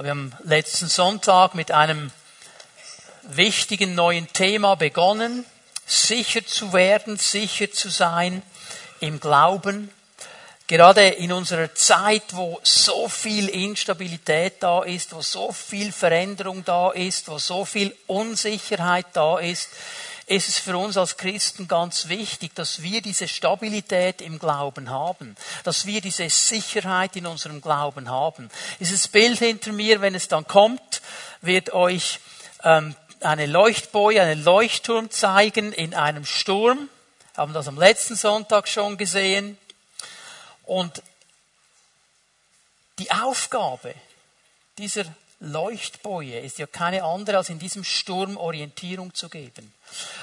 Wir haben letzten Sonntag mit einem wichtigen neuen Thema begonnen, sicher zu werden, sicher zu sein im Glauben. Gerade in unserer Zeit, wo so viel Instabilität da ist, wo so viel Veränderung da ist, wo so viel Unsicherheit da ist, ist es für uns als Christen ganz wichtig, dass wir diese Stabilität im Glauben haben, dass wir diese Sicherheit in unserem Glauben haben. Dieses Bild hinter mir, wenn es dann kommt, wird euch ähm, eine Leuchtboje, einen Leuchtturm zeigen in einem Sturm. Wir haben das am letzten Sonntag schon gesehen. Und die Aufgabe dieser Leuchtboje ist ja keine andere, als in diesem Sturm Orientierung zu geben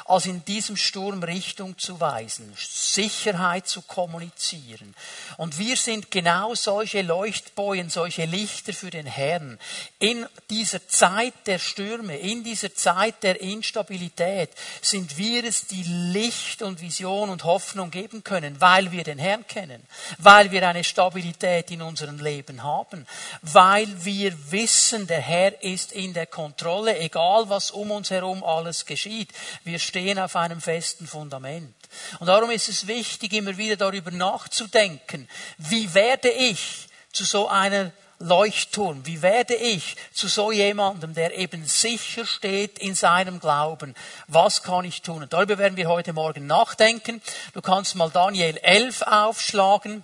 als in diesem Sturm Richtung zu weisen, Sicherheit zu kommunizieren. Und wir sind genau solche Leuchtbojen, solche Lichter für den Herrn. In dieser Zeit der Stürme, in dieser Zeit der Instabilität sind wir es, die Licht und Vision und Hoffnung geben können, weil wir den Herrn kennen, weil wir eine Stabilität in unserem Leben haben, weil wir wissen, der Herr ist in der Kontrolle, egal was um uns herum alles geschieht. Wir stehen auf einem festen Fundament. Und darum ist es wichtig, immer wieder darüber nachzudenken, wie werde ich zu so einer Leuchtturm? Wie werde ich zu so jemandem, der eben sicher steht in seinem Glauben? Was kann ich tun? Und darüber werden wir heute Morgen nachdenken. Du kannst mal Daniel 11 aufschlagen.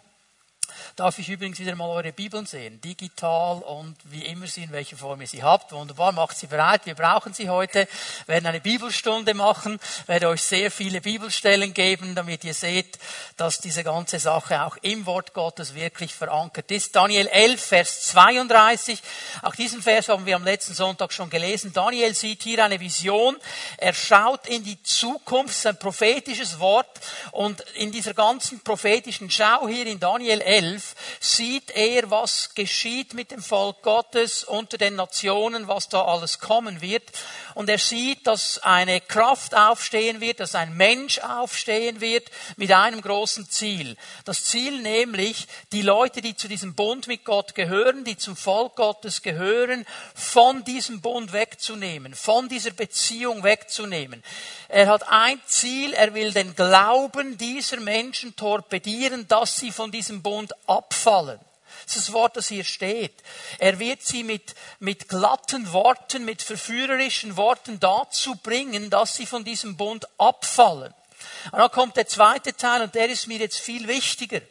Darf ich übrigens wieder mal eure Bibeln sehen, digital und wie immer sie, in welcher Form ihr sie habt. Wunderbar, macht sie bereit. Wir brauchen sie heute. Wir werden eine Bibelstunde machen, werde euch sehr viele Bibelstellen geben, damit ihr seht, dass diese ganze Sache auch im Wort Gottes wirklich verankert ist. Daniel 11, Vers 32. Auch diesen Vers haben wir am letzten Sonntag schon gelesen. Daniel sieht hier eine Vision. Er schaut in die Zukunft, ein prophetisches Wort. Und in dieser ganzen prophetischen Schau hier in Daniel 11 sieht er, was geschieht mit dem Volk Gottes unter den Nationen, was da alles kommen wird. Und er sieht, dass eine Kraft aufstehen wird, dass ein Mensch aufstehen wird mit einem großen Ziel. Das Ziel nämlich, die Leute, die zu diesem Bund mit Gott gehören, die zum Volk Gottes gehören, von diesem Bund wegzunehmen, von dieser Beziehung wegzunehmen. Er hat ein Ziel, er will den Glauben dieser Menschen torpedieren, dass sie von diesem Bund abfallen. Das ist das Wort, das hier steht. Er wird sie mit, mit glatten Worten, mit verführerischen Worten dazu bringen, dass sie von diesem Bund abfallen. Und dann kommt der zweite Teil und der ist mir jetzt viel wichtiger.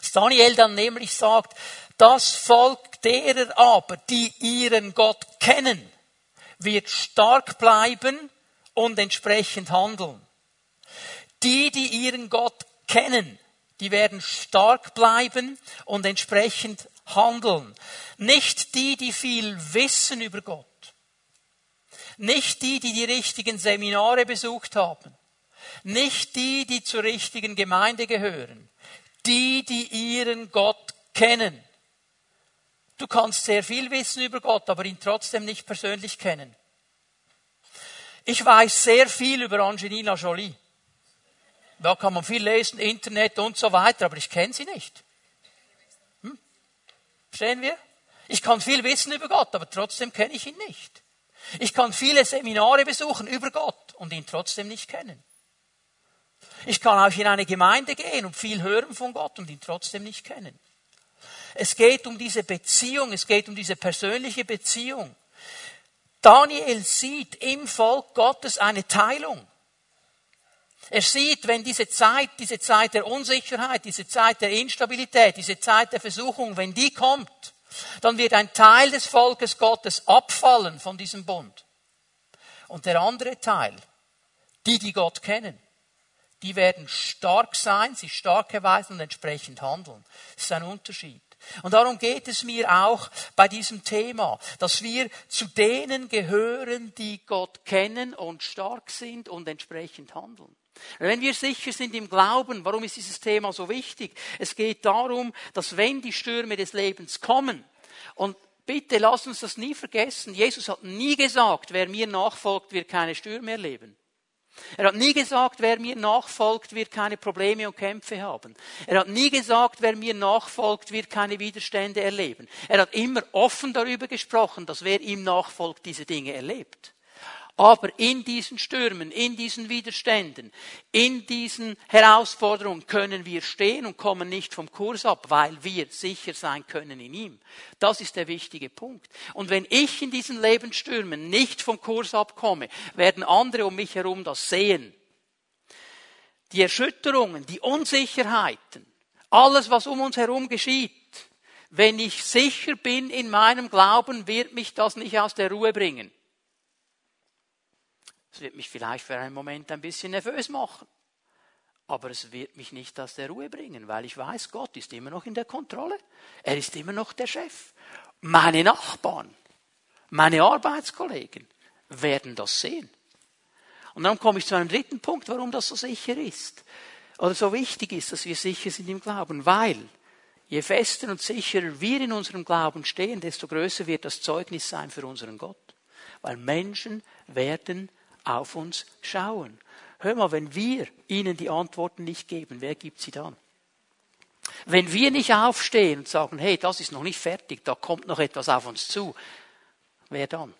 Dass Daniel dann nämlich sagt, das Volk derer aber, die ihren Gott kennen, wird stark bleiben und entsprechend handeln. Die, die ihren Gott kennen, die werden stark bleiben und entsprechend handeln. Nicht die, die viel wissen über Gott. Nicht die, die die richtigen Seminare besucht haben. Nicht die, die zur richtigen Gemeinde gehören. Die, die ihren Gott kennen. Du kannst sehr viel wissen über Gott, aber ihn trotzdem nicht persönlich kennen. Ich weiß sehr viel über Angelina Jolie. Da kann man viel lesen, Internet und so weiter, aber ich kenne sie nicht. Hm? Verstehen wir? Ich kann viel wissen über Gott, aber trotzdem kenne ich ihn nicht. Ich kann viele Seminare besuchen über Gott und ihn trotzdem nicht kennen. Ich kann auch in eine Gemeinde gehen und viel hören von Gott und ihn trotzdem nicht kennen. Es geht um diese Beziehung, es geht um diese persönliche Beziehung. Daniel sieht im Volk Gottes eine Teilung. Er sieht, wenn diese Zeit, diese Zeit der Unsicherheit, diese Zeit der Instabilität, diese Zeit der Versuchung, wenn die kommt, dann wird ein Teil des Volkes Gottes abfallen von diesem Bund. Und der andere Teil, die, die Gott kennen, die werden stark sein, sich stark erweisen und entsprechend handeln. Das ist ein Unterschied. Und darum geht es mir auch bei diesem Thema, dass wir zu denen gehören, die Gott kennen und stark sind und entsprechend handeln. Wenn wir sicher sind im Glauben, warum ist dieses Thema so wichtig? Es geht darum, dass wenn die Stürme des Lebens kommen, und bitte lass uns das nie vergessen, Jesus hat nie gesagt, wer mir nachfolgt, wird keine Stürme erleben. Er hat nie gesagt, wer mir nachfolgt, wird keine Probleme und Kämpfe haben. Er hat nie gesagt, wer mir nachfolgt, wird keine Widerstände erleben. Er hat immer offen darüber gesprochen, dass wer ihm nachfolgt, diese Dinge erlebt. Aber in diesen Stürmen, in diesen Widerständen, in diesen Herausforderungen können wir stehen und kommen nicht vom Kurs ab, weil wir sicher sein können in ihm. Das ist der wichtige Punkt. Und wenn ich in diesen Lebensstürmen nicht vom Kurs abkomme, werden andere um mich herum das sehen. Die Erschütterungen, die Unsicherheiten, alles, was um uns herum geschieht, wenn ich sicher bin in meinem Glauben, wird mich das nicht aus der Ruhe bringen. Es wird mich vielleicht für einen Moment ein bisschen nervös machen. Aber es wird mich nicht aus der Ruhe bringen, weil ich weiß, Gott ist immer noch in der Kontrolle. Er ist immer noch der Chef. Meine Nachbarn, meine Arbeitskollegen werden das sehen. Und dann komme ich zu einem dritten Punkt, warum das so sicher ist. Oder so wichtig ist, dass wir sicher sind im Glauben. Weil je fester und sicherer wir in unserem Glauben stehen, desto größer wird das Zeugnis sein für unseren Gott. Weil Menschen werden auf uns schauen. Hör mal, wenn wir ihnen die Antworten nicht geben, wer gibt sie dann? Wenn wir nicht aufstehen und sagen, hey, das ist noch nicht fertig, da kommt noch etwas auf uns zu, wer dann?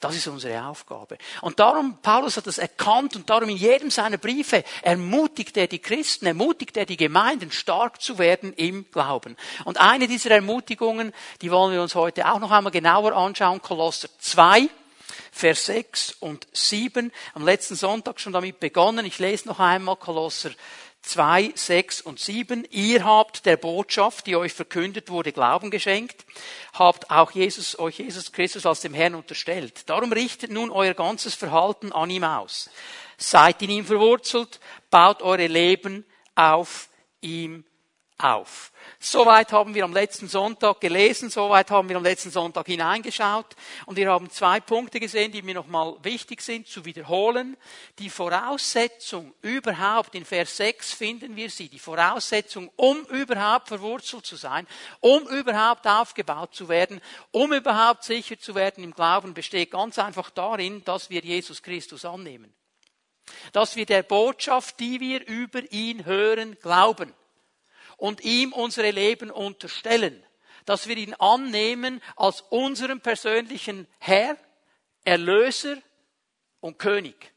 Das ist unsere Aufgabe. Und darum, Paulus hat das erkannt und darum in jedem seiner Briefe ermutigt er die Christen, ermutigt er die Gemeinden, stark zu werden im Glauben. Und eine dieser Ermutigungen, die wollen wir uns heute auch noch einmal genauer anschauen, Kolosser 2, Vers 6 und 7. Am letzten Sonntag schon damit begonnen. Ich lese noch einmal Kolosser 2, 6 und 7. Ihr habt der Botschaft, die euch verkündet wurde, Glauben geschenkt, habt auch Jesus, euch Jesus Christus als dem Herrn unterstellt. Darum richtet nun euer ganzes Verhalten an ihm aus. Seid in ihm verwurzelt, baut eure Leben auf ihm auf. Soweit haben wir am letzten Sonntag gelesen, soweit haben wir am letzten Sonntag hineingeschaut und wir haben zwei Punkte gesehen, die mir nochmal wichtig sind zu wiederholen. Die Voraussetzung überhaupt, in Vers 6 finden wir sie, die Voraussetzung, um überhaupt verwurzelt zu sein, um überhaupt aufgebaut zu werden, um überhaupt sicher zu werden im Glauben, besteht ganz einfach darin, dass wir Jesus Christus annehmen. Dass wir der Botschaft, die wir über ihn hören, glauben und ihm unsere Leben unterstellen, dass wir ihn annehmen als unseren persönlichen Herr, Erlöser und König.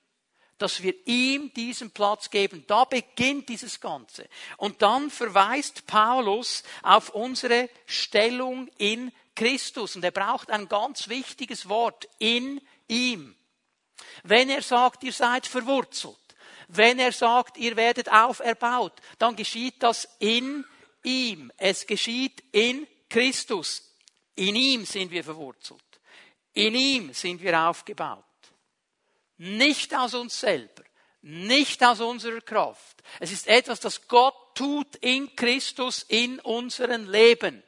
Dass wir ihm diesen Platz geben. Da beginnt dieses Ganze. Und dann verweist Paulus auf unsere Stellung in Christus. Und er braucht ein ganz wichtiges Wort. In ihm. Wenn er sagt, ihr seid verwurzelt, wenn er sagt, ihr werdet auferbaut, dann geschieht das in ihm. Es geschieht in Christus. In ihm sind wir verwurzelt. In ihm sind wir aufgebaut. Nicht aus uns selber, nicht aus unserer Kraft. Es ist etwas, das Gott tut in Christus in unserem Leben.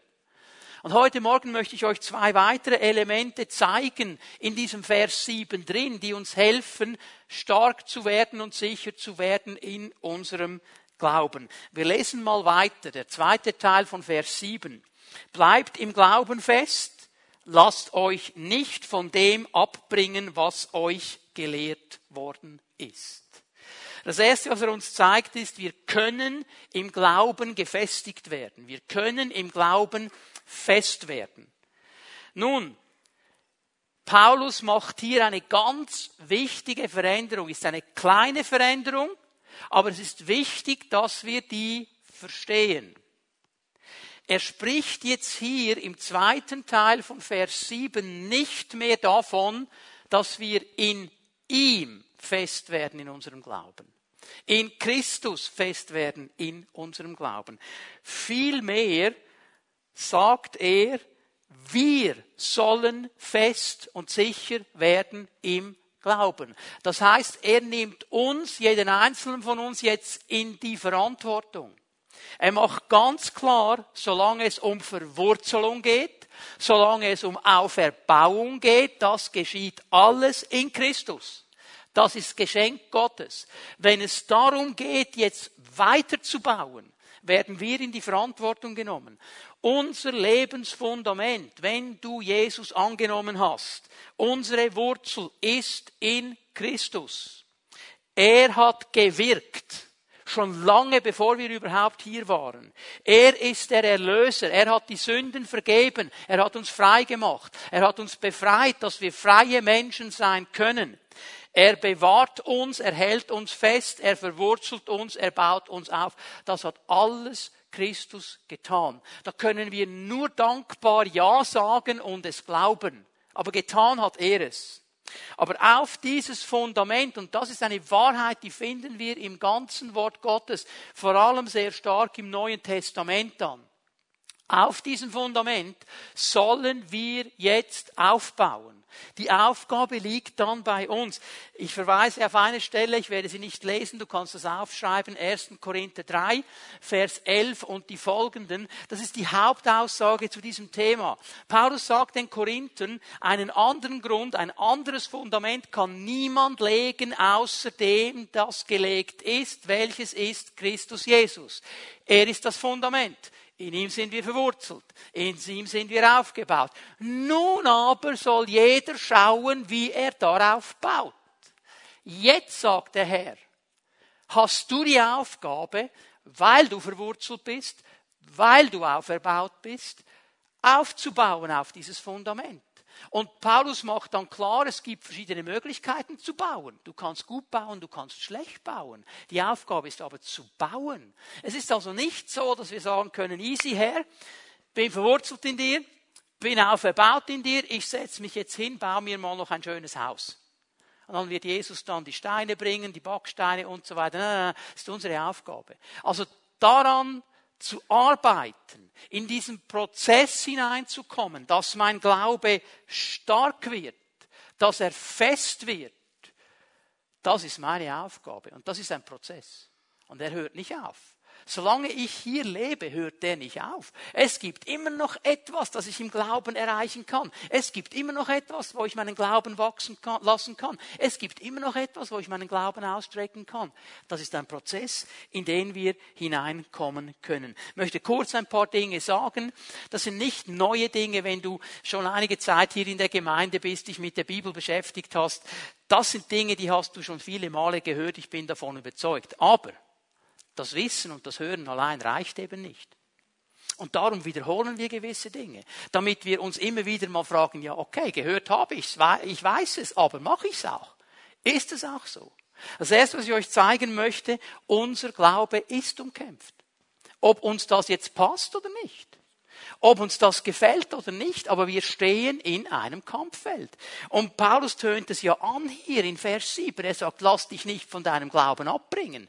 Und heute Morgen möchte ich euch zwei weitere Elemente zeigen in diesem Vers 7 drin, die uns helfen, stark zu werden und sicher zu werden in unserem Glauben. Wir lesen mal weiter, der zweite Teil von Vers 7. Bleibt im Glauben fest, lasst euch nicht von dem abbringen, was euch gelehrt worden ist. Das erste, was er uns zeigt, ist, wir können im Glauben gefestigt werden. Wir können im Glauben fest werden. Nun, Paulus macht hier eine ganz wichtige Veränderung. Ist eine kleine Veränderung, aber es ist wichtig, dass wir die verstehen. Er spricht jetzt hier im zweiten Teil von Vers 7 nicht mehr davon, dass wir in ihm fest werden in unserem Glauben. In Christus fest werden in unserem Glauben. Vielmehr sagt er, wir sollen fest und sicher werden im Glauben. Das heißt, er nimmt uns, jeden einzelnen von uns jetzt in die Verantwortung. Er macht ganz klar, solange es um Verwurzelung geht, solange es um Auferbauung geht, das geschieht alles in Christus. Das ist Geschenk Gottes. Wenn es darum geht, jetzt weiterzubauen, werden wir in die Verantwortung genommen. Unser Lebensfundament, wenn du Jesus angenommen hast, unsere Wurzel ist in Christus. Er hat gewirkt. Schon lange bevor wir überhaupt hier waren. Er ist der Erlöser. Er hat die Sünden vergeben. Er hat uns frei gemacht. Er hat uns befreit, dass wir freie Menschen sein können. Er bewahrt uns, er hält uns fest, er verwurzelt uns, er baut uns auf. Das hat alles Christus getan. Da können wir nur dankbar Ja sagen und es glauben. Aber getan hat er es. Aber auf dieses Fundament, und das ist eine Wahrheit, die finden wir im ganzen Wort Gottes, vor allem sehr stark im Neuen Testament an. Auf diesem Fundament sollen wir jetzt aufbauen. Die Aufgabe liegt dann bei uns. Ich verweise auf eine Stelle, ich werde sie nicht lesen, du kannst das aufschreiben, 1. Korinther 3, Vers 11 und die folgenden. Das ist die Hauptaussage zu diesem Thema. Paulus sagt den Korinthern, einen anderen Grund, ein anderes Fundament kann niemand legen, außer dem, das gelegt ist, welches ist Christus Jesus. Er ist das Fundament. In ihm sind wir verwurzelt. In ihm sind wir aufgebaut. Nun aber soll jeder schauen, wie er darauf baut. Jetzt sagt der Herr, hast du die Aufgabe, weil du verwurzelt bist, weil du auferbaut bist, aufzubauen auf dieses Fundament. Und Paulus macht dann klar, es gibt verschiedene Möglichkeiten zu bauen. Du kannst gut bauen, du kannst schlecht bauen. Die Aufgabe ist aber zu bauen. Es ist also nicht so, dass wir sagen können, easy Herr, bin verwurzelt in dir, bin auferbaut in dir, ich setze mich jetzt hin, baue mir mal noch ein schönes Haus. Und dann wird Jesus dann die Steine bringen, die Backsteine und so weiter. Das ist unsere Aufgabe. Also daran zu arbeiten, in diesen Prozess hineinzukommen, dass mein Glaube stark wird, dass er fest wird, das ist meine Aufgabe. Und das ist ein Prozess. Und er hört nicht auf. Solange ich hier lebe, hört der nicht auf. Es gibt immer noch etwas, das ich im Glauben erreichen kann. Es gibt immer noch etwas, wo ich meinen Glauben wachsen kann, lassen kann. Es gibt immer noch etwas, wo ich meinen Glauben ausstrecken kann. Das ist ein Prozess, in den wir hineinkommen können. Ich möchte kurz ein paar Dinge sagen. Das sind nicht neue Dinge, wenn du schon einige Zeit hier in der Gemeinde bist, dich mit der Bibel beschäftigt hast. Das sind Dinge, die hast du schon viele Male gehört. Ich bin davon überzeugt. Aber das Wissen und das Hören allein reicht eben nicht. Und darum wiederholen wir gewisse Dinge, damit wir uns immer wieder mal fragen, ja, okay, gehört habe ich es, ich weiß es, aber mache ich es auch? Ist es auch so? Das erste, was ich euch zeigen möchte, unser Glaube ist umkämpft. Ob uns das jetzt passt oder nicht. Ob uns das gefällt oder nicht, aber wir stehen in einem Kampffeld. Und Paulus tönt es ja an hier in Vers 7. Er sagt, lass dich nicht von deinem Glauben abbringen.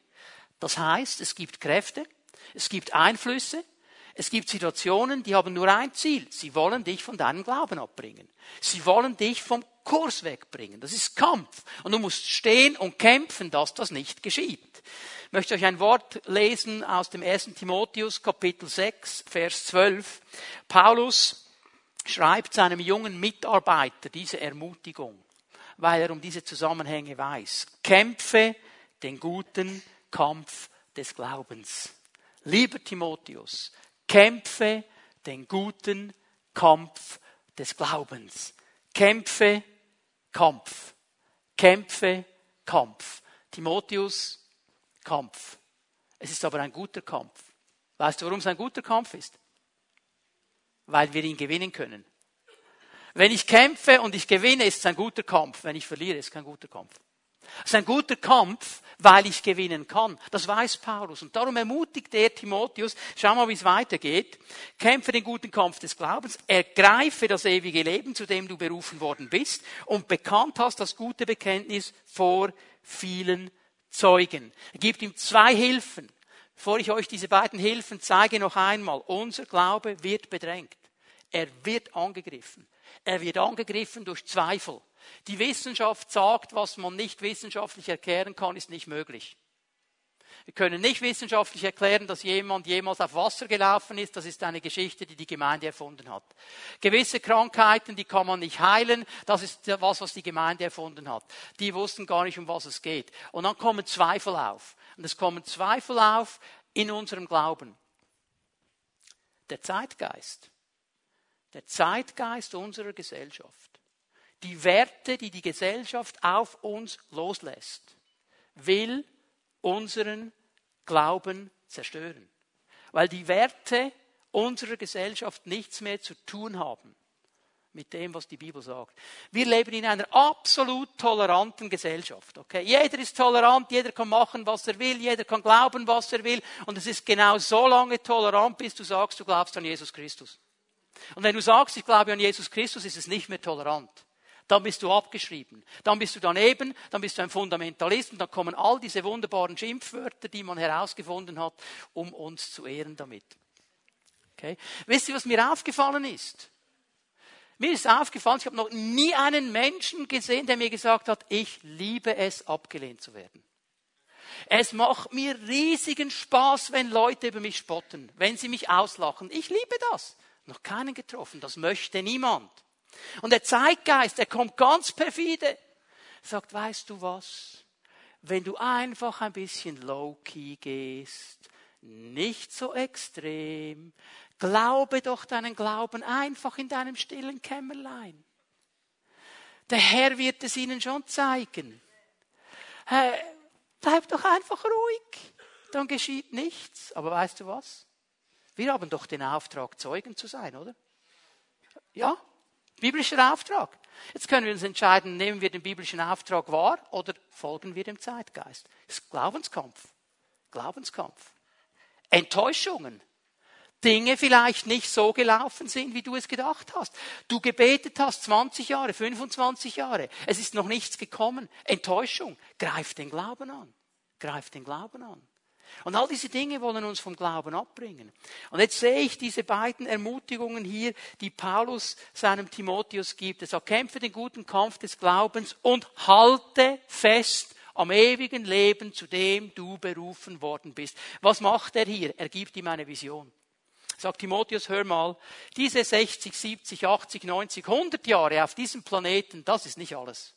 Das heißt, es gibt Kräfte, es gibt Einflüsse, es gibt Situationen, die haben nur ein Ziel. Sie wollen dich von deinem Glauben abbringen. Sie wollen dich vom Kurs wegbringen. Das ist Kampf. Und du musst stehen und kämpfen, dass das nicht geschieht. Ich möchte euch ein Wort lesen aus dem 1. Timotheus Kapitel 6, Vers 12. Paulus schreibt seinem jungen Mitarbeiter diese Ermutigung, weil er um diese Zusammenhänge weiß. Kämpfe den guten des Glaubens. Lieber Timotheus, kämpfe den guten Kampf des Glaubens. Kämpfe, Kampf. Kämpfe, Kampf. Timotheus, Kampf. Es ist aber ein guter Kampf. Weißt du, warum es ein guter Kampf ist? Weil wir ihn gewinnen können. Wenn ich kämpfe und ich gewinne, ist es ein guter Kampf. Wenn ich verliere, ist es kein guter Kampf. Es ist ein guter Kampf, weil ich gewinnen kann. Das weiß Paulus. Und darum ermutigt er Timotheus, schau mal, wie es weitergeht. Kämpfe den guten Kampf des Glaubens, ergreife das ewige Leben, zu dem du berufen worden bist und bekannt hast das gute Bekenntnis vor vielen Zeugen. Er gibt ihm zwei Hilfen. Bevor ich euch diese beiden Hilfen zeige, noch einmal. Unser Glaube wird bedrängt. Er wird angegriffen. Er wird angegriffen durch Zweifel. Die Wissenschaft sagt, was man nicht wissenschaftlich erklären kann, ist nicht möglich. Wir können nicht wissenschaftlich erklären, dass jemand jemals auf Wasser gelaufen ist. Das ist eine Geschichte, die die Gemeinde erfunden hat. Gewisse Krankheiten, die kann man nicht heilen. Das ist was, was die Gemeinde erfunden hat. Die wussten gar nicht, um was es geht. Und dann kommen Zweifel auf. Und es kommen Zweifel auf in unserem Glauben. Der Zeitgeist. Der Zeitgeist unserer Gesellschaft die Werte, die die Gesellschaft auf uns loslässt, will unseren Glauben zerstören. Weil die Werte unserer Gesellschaft nichts mehr zu tun haben mit dem, was die Bibel sagt. Wir leben in einer absolut toleranten Gesellschaft. Okay? Jeder ist tolerant, jeder kann machen, was er will, jeder kann glauben, was er will. Und es ist genau so lange tolerant, bis du sagst, du glaubst an Jesus Christus. Und wenn du sagst, ich glaube an Jesus Christus, ist es nicht mehr tolerant. Dann bist du abgeschrieben. Dann bist du daneben, dann bist du ein Fundamentalist und dann kommen all diese wunderbaren Schimpfwörter, die man herausgefunden hat, um uns zu ehren damit. Okay? Wisst ihr, was mir aufgefallen ist? Mir ist aufgefallen, ich habe noch nie einen Menschen gesehen, der mir gesagt hat, ich liebe es, abgelehnt zu werden. Es macht mir riesigen Spaß, wenn Leute über mich spotten, wenn sie mich auslachen. Ich liebe das. Noch keinen getroffen, das möchte niemand. Und der Zeitgeist, der kommt ganz perfide, sagt, weißt du was? Wenn du einfach ein bisschen low-key gehst, nicht so extrem, Glaube doch deinen Glauben einfach in deinem stillen Kämmerlein. Der Herr wird es ihnen schon zeigen. Bleib doch einfach ruhig, dann geschieht nichts. Aber weißt du was? Wir haben doch den Auftrag, Zeugen zu sein, oder? Ja, biblischer Auftrag. Jetzt können wir uns entscheiden, nehmen wir den biblischen Auftrag wahr oder folgen wir dem Zeitgeist. Das ist Glaubenskampf. Glaubenskampf. Enttäuschungen. Dinge vielleicht nicht so gelaufen sind, wie du es gedacht hast. Du gebetet hast 20 Jahre, 25 Jahre. Es ist noch nichts gekommen. Enttäuschung. Greif den Glauben an. Greif den Glauben an. Und all diese Dinge wollen uns vom Glauben abbringen. Und jetzt sehe ich diese beiden Ermutigungen hier, die Paulus seinem Timotheus gibt. Er sagt, kämpfe den guten Kampf des Glaubens und halte fest am ewigen Leben, zu dem du berufen worden bist. Was macht er hier? Er gibt ihm eine Vision. Sagt Timotheus, hör mal, diese 60, 70, 80, 90, 100 Jahre auf diesem Planeten, das ist nicht alles.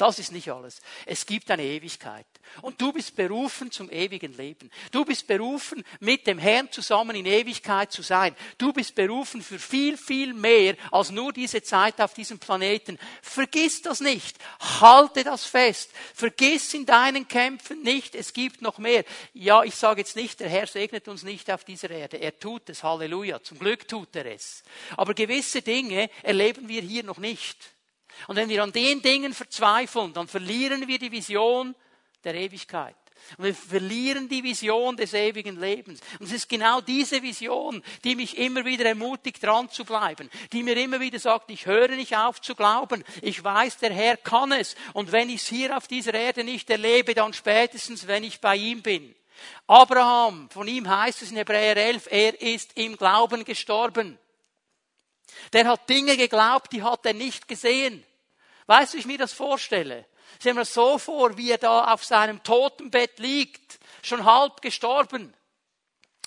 Das ist nicht alles. Es gibt eine Ewigkeit. Und du bist berufen zum ewigen Leben. Du bist berufen, mit dem Herrn zusammen in Ewigkeit zu sein. Du bist berufen für viel, viel mehr als nur diese Zeit auf diesem Planeten. Vergiss das nicht. Halte das fest. Vergiss in deinen Kämpfen nicht, es gibt noch mehr. Ja, ich sage jetzt nicht, der Herr segnet uns nicht auf dieser Erde. Er tut es. Halleluja. Zum Glück tut er es. Aber gewisse Dinge erleben wir hier noch nicht. Und wenn wir an den Dingen verzweifeln, dann verlieren wir die Vision der Ewigkeit. Und wir verlieren die Vision des ewigen Lebens. Und es ist genau diese Vision, die mich immer wieder ermutigt, dran zu bleiben. Die mir immer wieder sagt, ich höre nicht auf zu glauben. Ich weiß, der Herr kann es. Und wenn ich es hier auf dieser Erde nicht erlebe, dann spätestens, wenn ich bei ihm bin. Abraham, von ihm heißt es in Hebräer 11, er ist im Glauben gestorben. Der hat Dinge geglaubt, die hat er nicht gesehen. Weißt du, wie ich mir das vorstelle? Stell mir so vor, wie er da auf seinem Totenbett liegt, schon halb gestorben,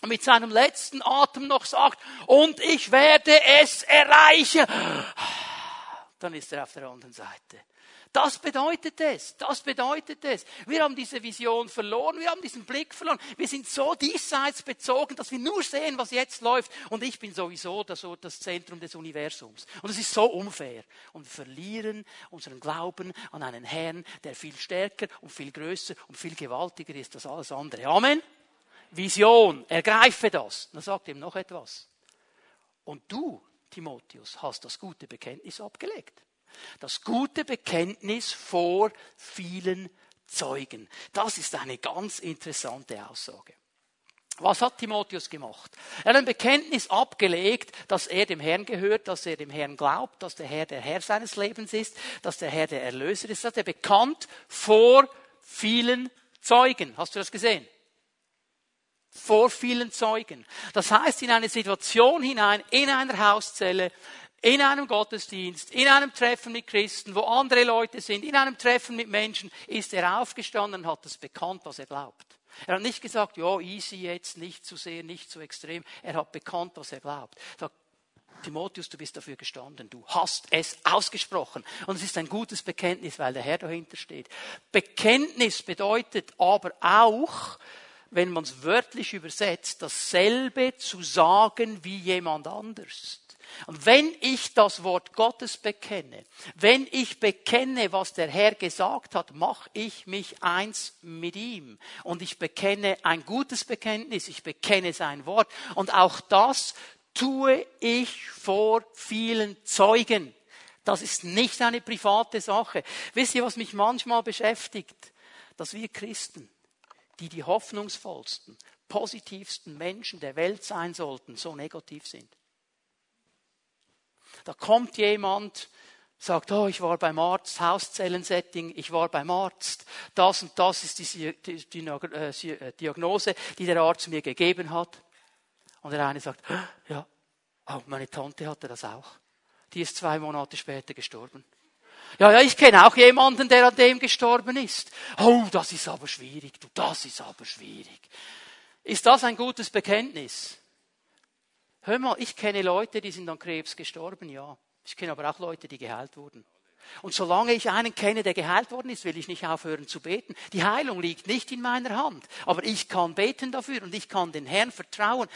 und mit seinem letzten Atem noch sagt, und ich werde es erreichen. Dann ist er auf der anderen Seite. Das bedeutet es. Das bedeutet es. Wir haben diese Vision verloren. Wir haben diesen Blick verloren. Wir sind so diesseits bezogen, dass wir nur sehen, was jetzt läuft. Und ich bin sowieso das, das Zentrum des Universums. Und es ist so unfair. Und wir verlieren unseren Glauben an einen Herrn, der viel stärker und viel größer und viel gewaltiger ist als alles andere. Amen. Vision. Ergreife das. Dann sagt ihm noch etwas. Und du, Timotheus, hast das gute Bekenntnis abgelegt. Das gute Bekenntnis vor vielen Zeugen. Das ist eine ganz interessante Aussage. Was hat Timotheus gemacht? Er hat ein Bekenntnis abgelegt, dass er dem Herrn gehört, dass er dem Herrn glaubt, dass der Herr der Herr seines Lebens ist, dass der Herr der Erlöser ist. Das hat er bekannt vor vielen Zeugen. Hast du das gesehen? Vor vielen Zeugen. Das heißt, in eine Situation hinein, in einer Hauszelle, in einem Gottesdienst, in einem Treffen mit Christen, wo andere Leute sind, in einem Treffen mit Menschen, ist er aufgestanden und hat es bekannt, was er glaubt. Er hat nicht gesagt, ja, easy jetzt, nicht zu sehr, nicht zu extrem. Er hat bekannt, was er glaubt. Er sagt, Timotheus, du bist dafür gestanden, du hast es ausgesprochen. Und es ist ein gutes Bekenntnis, weil der Herr dahinter steht. Bekenntnis bedeutet aber auch, wenn man es wörtlich übersetzt, dasselbe zu sagen wie jemand anders. Und wenn ich das Wort Gottes bekenne, wenn ich bekenne, was der Herr gesagt hat, mache ich mich eins mit ihm. Und ich bekenne ein gutes Bekenntnis, ich bekenne sein Wort. Und auch das tue ich vor vielen Zeugen. Das ist nicht eine private Sache. Wisst ihr, was mich manchmal beschäftigt? Dass wir Christen, die die hoffnungsvollsten, positivsten Menschen der Welt sein sollten, so negativ sind. Da kommt jemand, sagt, oh, ich war beim Arzt, Hauszellensetting, ich war beim Arzt, das und das ist die, äh, äh, Diagnose, die der Arzt mir gegeben hat. Und der eine sagt, ja, oh, meine Tante hatte das auch. Die ist zwei Monate später gestorben. Ja, ja, ich kenne auch jemanden, der an dem gestorben ist. Oh, das ist aber schwierig, du, das ist aber schwierig. Ist das ein gutes Bekenntnis? Hör mal, ich kenne Leute, die sind an Krebs gestorben, ja. Ich kenne aber auch Leute, die geheilt wurden. Und solange ich einen kenne, der geheilt worden ist, will ich nicht aufhören zu beten. Die Heilung liegt nicht in meiner Hand. Aber ich kann beten dafür und ich kann den Herrn vertrauen.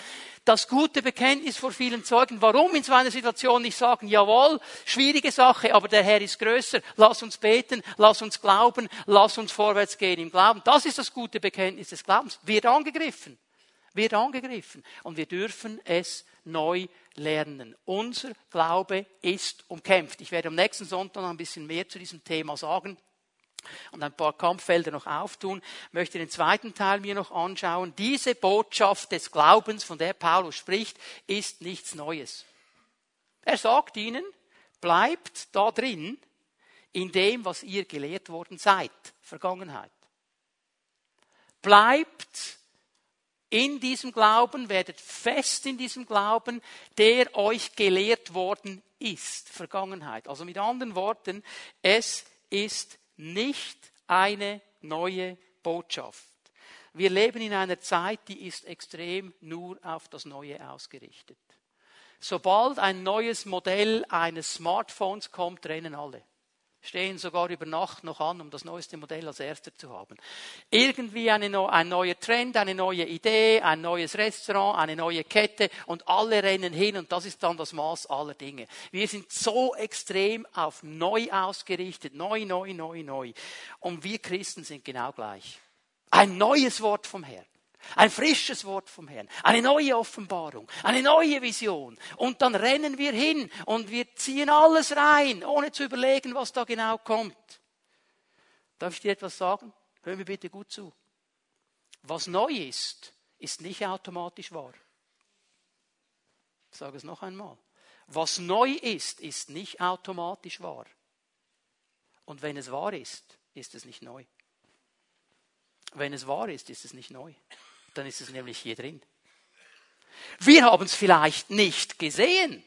Das gute Bekenntnis vor vielen Zeugen. Warum in so einer Situation nicht sagen, jawohl, schwierige Sache, aber der Herr ist größer. Lass uns beten, lass uns glauben, lass uns vorwärts gehen im Glauben. Das ist das gute Bekenntnis des Glaubens. Wird angegriffen. Wird angegriffen. Und wir dürfen es neu lernen. Unser Glaube ist umkämpft. Ich werde am nächsten Sonntag noch ein bisschen mehr zu diesem Thema sagen und ein paar Kampffelder noch auftun, möchte den zweiten Teil mir noch anschauen. Diese Botschaft des Glaubens, von der Paulus spricht, ist nichts Neues. Er sagt ihnen, bleibt da drin in dem, was ihr gelehrt worden seid, Vergangenheit. Bleibt in diesem Glauben, werdet fest in diesem Glauben, der euch gelehrt worden ist. Vergangenheit. Also mit anderen Worten, es ist nicht eine neue Botschaft. Wir leben in einer Zeit, die ist extrem nur auf das Neue ausgerichtet. Sobald ein neues Modell eines Smartphones kommt, rennen alle stehen sogar über Nacht noch an, um das neueste Modell als erster zu haben. Irgendwie eine, ein neuer Trend, eine neue Idee, ein neues Restaurant, eine neue Kette und alle rennen hin und das ist dann das Maß aller Dinge. Wir sind so extrem auf neu ausgerichtet, neu, neu, neu, neu. Und wir Christen sind genau gleich. Ein neues Wort vom Herrn. Ein frisches Wort vom Herrn, eine neue Offenbarung, eine neue Vision. Und dann rennen wir hin und wir ziehen alles rein, ohne zu überlegen, was da genau kommt. Darf ich dir etwas sagen? Hör mir bitte gut zu. Was neu ist, ist nicht automatisch wahr. Ich sage es noch einmal. Was neu ist, ist nicht automatisch wahr. Und wenn es wahr ist, ist es nicht neu. Wenn es wahr ist, ist es nicht neu dann ist es nämlich hier drin. Wir haben es vielleicht nicht gesehen.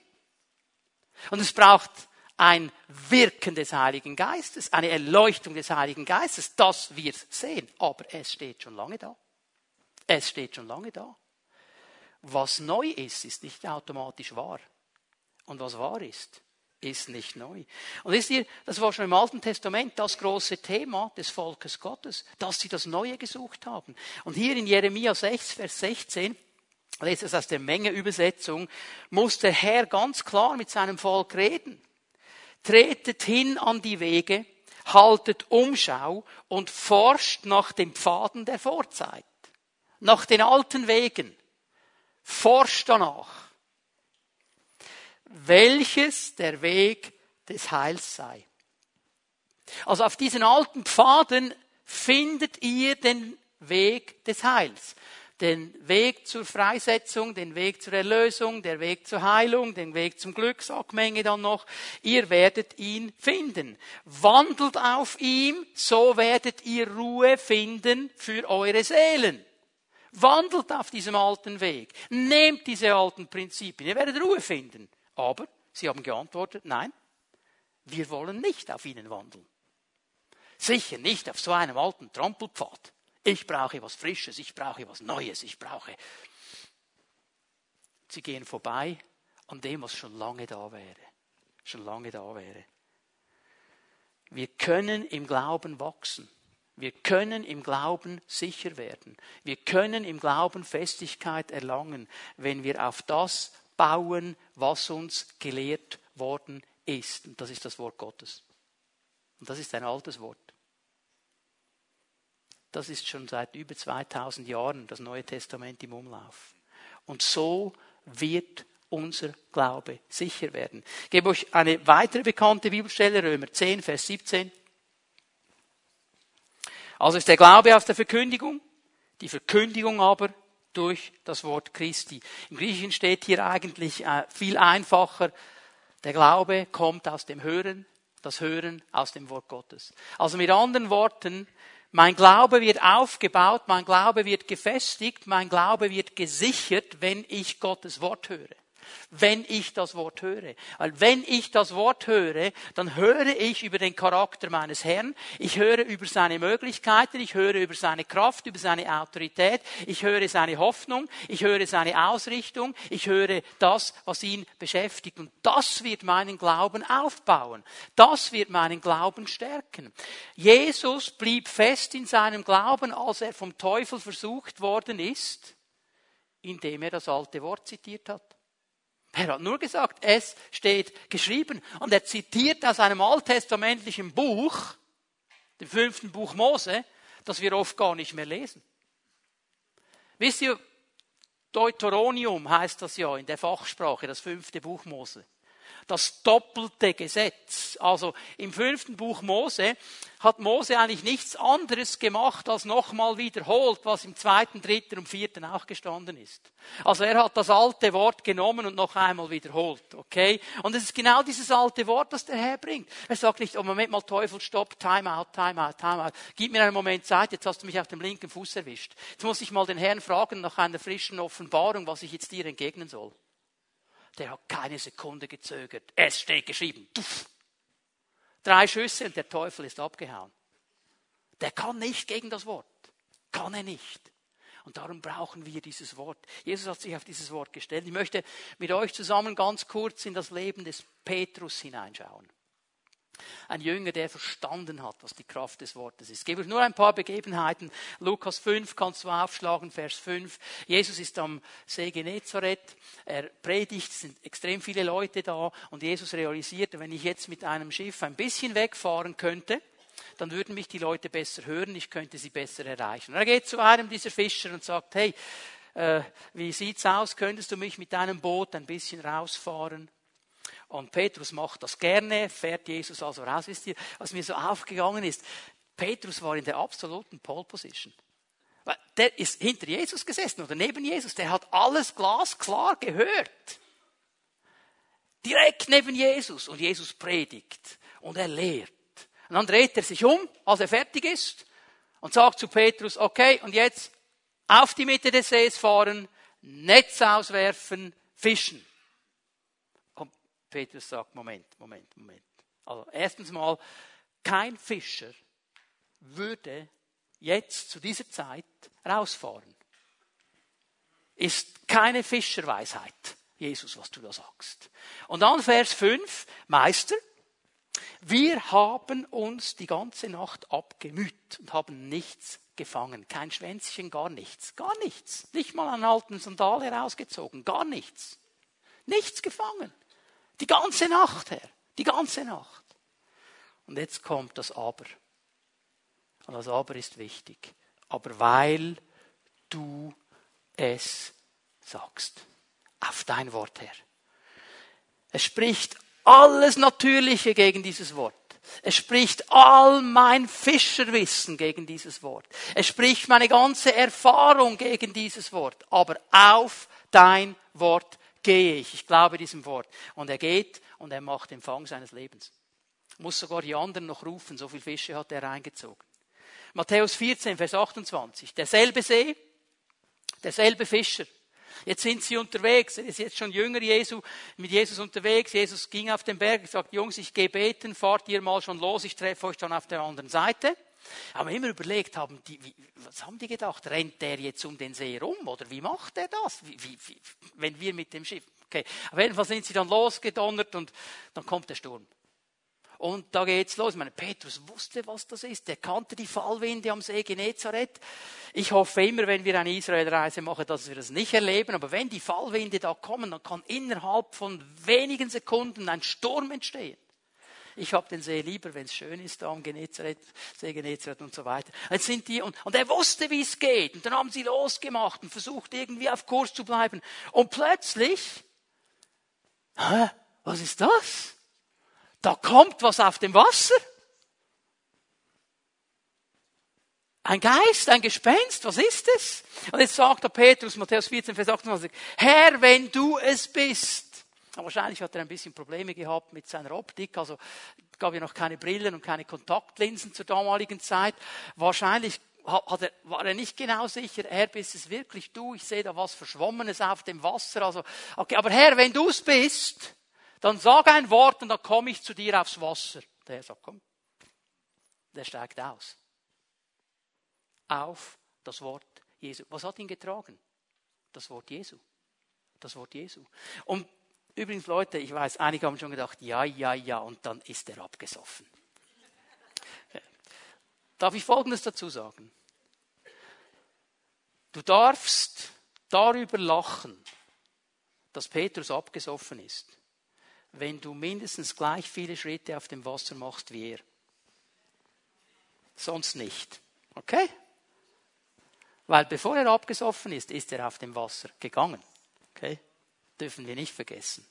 Und es braucht ein Wirken des Heiligen Geistes, eine Erleuchtung des Heiligen Geistes, dass wir es sehen. Aber es steht schon lange da. Es steht schon lange da. Was neu ist, ist nicht automatisch wahr. Und was wahr ist, ist nicht neu. Und wisst ihr, das war schon im Alten Testament das große Thema des Volkes Gottes, dass sie das Neue gesucht haben. Und hier in Jeremia 6, Vers 16, lese es aus der Menge-Übersetzung, muss der Herr ganz klar mit seinem Volk reden. Tretet hin an die Wege, haltet Umschau und forscht nach den Pfaden der Vorzeit, nach den alten Wegen. Forscht danach welches der Weg des Heils sei. Also auf diesen alten Pfaden findet ihr den Weg des Heils. Den Weg zur Freisetzung, den Weg zur Erlösung, der Weg zur Heilung, den Weg zum Glück, sagt Menge dann noch. Ihr werdet ihn finden. Wandelt auf ihm, so werdet ihr Ruhe finden für eure Seelen. Wandelt auf diesem alten Weg. Nehmt diese alten Prinzipien. Ihr werdet Ruhe finden. Aber sie haben geantwortet, nein, wir wollen nicht auf ihnen wandeln. Sicher nicht auf so einem alten Trampelpfad. Ich brauche was Frisches, ich brauche was Neues, ich brauche. Sie gehen vorbei an dem, was schon lange da wäre. Schon lange da wäre. Wir können im Glauben wachsen. Wir können im Glauben sicher werden. Wir können im Glauben Festigkeit erlangen, wenn wir auf das bauen, was uns gelehrt worden ist. Und das ist das Wort Gottes. Und das ist ein altes Wort. Das ist schon seit über 2000 Jahren das Neue Testament im Umlauf. Und so wird unser Glaube sicher werden. Ich gebe euch eine weitere bekannte Bibelstelle, Römer 10, Vers 17. Also ist der Glaube aus der Verkündigung, die Verkündigung aber durch das Wort Christi. Im Griechischen steht hier eigentlich äh, viel einfacher, der Glaube kommt aus dem Hören, das Hören aus dem Wort Gottes. Also mit anderen Worten, mein Glaube wird aufgebaut, mein Glaube wird gefestigt, mein Glaube wird gesichert, wenn ich Gottes Wort höre wenn ich das Wort höre. Weil wenn ich das Wort höre, dann höre ich über den Charakter meines Herrn, ich höre über seine Möglichkeiten, ich höre über seine Kraft, über seine Autorität, ich höre seine Hoffnung, ich höre seine Ausrichtung, ich höre das, was ihn beschäftigt. Und das wird meinen Glauben aufbauen. Das wird meinen Glauben stärken. Jesus blieb fest in seinem Glauben, als er vom Teufel versucht worden ist, indem er das alte Wort zitiert hat. Er hat nur gesagt, es steht geschrieben. Und er zitiert aus einem alttestamentlichen Buch, dem fünften Buch Mose, das wir oft gar nicht mehr lesen. Wisst ihr, Deuteronium heißt das ja in der Fachsprache, das fünfte Buch Mose das doppelte Gesetz. Also im fünften Buch Mose hat Mose eigentlich nichts anderes gemacht, als nochmal wiederholt, was im zweiten, dritten und vierten auch gestanden ist. Also er hat das alte Wort genommen und noch einmal wiederholt, okay? Und es ist genau dieses alte Wort, das der Herr bringt. Er sagt nicht, oh Moment mal, Teufel, stopp, time out, time out, time out. Gib mir einen Moment Zeit, jetzt hast du mich auf dem linken Fuß erwischt. Jetzt muss ich mal den Herrn fragen nach einer frischen Offenbarung, was ich jetzt dir entgegnen soll der hat keine Sekunde gezögert. Es steht geschrieben. Drei Schüsse und der Teufel ist abgehauen. Der kann nicht gegen das Wort. Kann er nicht. Und darum brauchen wir dieses Wort. Jesus hat sich auf dieses Wort gestellt. Ich möchte mit euch zusammen ganz kurz in das Leben des Petrus hineinschauen. Ein Jünger, der verstanden hat, was die Kraft des Wortes ist. Ich gebe euch nur ein paar Begebenheiten. Lukas 5 kannst du aufschlagen, Vers 5. Jesus ist am See Genezareth. Er predigt, es sind extrem viele Leute da und Jesus realisiert, wenn ich jetzt mit einem Schiff ein bisschen wegfahren könnte, dann würden mich die Leute besser hören, ich könnte sie besser erreichen. Und er geht zu einem dieser Fischer und sagt, hey, äh, wie sieht's aus? Könntest du mich mit deinem Boot ein bisschen rausfahren? Und Petrus macht das gerne, fährt Jesus also raus. Wisst ihr, was mir so aufgegangen ist? Petrus war in der absoluten Pole Position. Der ist hinter Jesus gesessen oder neben Jesus. Der hat alles glasklar gehört. Direkt neben Jesus. Und Jesus predigt. Und er lehrt. Und dann dreht er sich um, als er fertig ist. Und sagt zu Petrus, okay, und jetzt auf die Mitte des Sees fahren, Netz auswerfen, fischen. Petrus sagt, Moment, Moment, Moment. Also erstens mal, kein Fischer würde jetzt zu dieser Zeit rausfahren. Ist keine Fischerweisheit, Jesus, was du da sagst. Und dann Vers 5, Meister, wir haben uns die ganze Nacht abgemüht und haben nichts gefangen. Kein Schwänzchen, gar nichts. Gar nichts. Nicht mal einen alten Sandal herausgezogen. Gar nichts. Nichts gefangen. Die ganze Nacht, Herr. Die ganze Nacht. Und jetzt kommt das Aber. Und das Aber ist wichtig. Aber weil du es sagst. Auf dein Wort, Herr. Es spricht alles Natürliche gegen dieses Wort. Es spricht all mein Fischerwissen gegen dieses Wort. Es spricht meine ganze Erfahrung gegen dieses Wort. Aber auf dein Wort gehe ich. Ich glaube diesem Wort. Und er geht und er macht den Fang seines Lebens. Muss sogar die anderen noch rufen, so viele Fische hat er reingezogen. Matthäus 14, Vers 28. Derselbe See, derselbe Fischer. Jetzt sind sie unterwegs. Er ist jetzt schon jünger Jesu, mit Jesus unterwegs. Jesus ging auf den Berg, sagt, Jungs, ich gehe beten, fahrt ihr mal schon los, ich treffe euch dann auf der anderen Seite. Aber immer überlegt haben, die, wie, was haben die gedacht? Rennt der jetzt um den See rum oder wie macht er das? Wie, wie, wenn wir mit dem Schiff. Okay. Auf jeden Fall sind sie dann losgedonnert und dann kommt der Sturm. Und da geht's los. Ich meine, Petrus wusste, was das ist. Er kannte die Fallwinde am See Genezareth. Ich hoffe immer, wenn wir eine Israelreise machen, dass wir das nicht erleben. Aber wenn die Fallwinde da kommen, dann kann innerhalb von wenigen Sekunden ein Sturm entstehen. Ich habe den See lieber, wenn es schön ist, da am Genezareth, See Genezareth und so weiter. Jetzt sind die, und, und er wusste, wie es geht. Und dann haben sie losgemacht und versucht, irgendwie auf Kurs zu bleiben. Und plötzlich, hä, was ist das? Da kommt was auf dem Wasser. Ein Geist, ein Gespenst, was ist es? Und jetzt sagt der Petrus, Matthäus 14, Vers 28, Herr, wenn du es bist. Wahrscheinlich hat er ein bisschen Probleme gehabt mit seiner Optik, also gab ja noch keine Brillen und keine Kontaktlinsen zur damaligen Zeit. Wahrscheinlich hat er, war er nicht genau sicher, Herr, bist es wirklich du? Ich sehe da was Verschwommenes auf dem Wasser. Also, okay, aber Herr, wenn du es bist, dann sag ein Wort und dann komme ich zu dir aufs Wasser. Der Herr sagt, komm. Der steigt aus. Auf das Wort Jesu. Was hat ihn getragen? Das Wort Jesu. Das Wort Jesu. Und übrigens, Leute, ich weiß, einige haben schon gedacht, ja, ja, ja, und dann ist er abgesoffen. Darf ich Folgendes dazu sagen? Du darfst darüber lachen, dass Petrus abgesoffen ist wenn du mindestens gleich viele Schritte auf dem Wasser machst wie er. Sonst nicht. Okay? Weil bevor er abgesoffen ist, ist er auf dem Wasser gegangen. Okay? Dürfen wir nicht vergessen.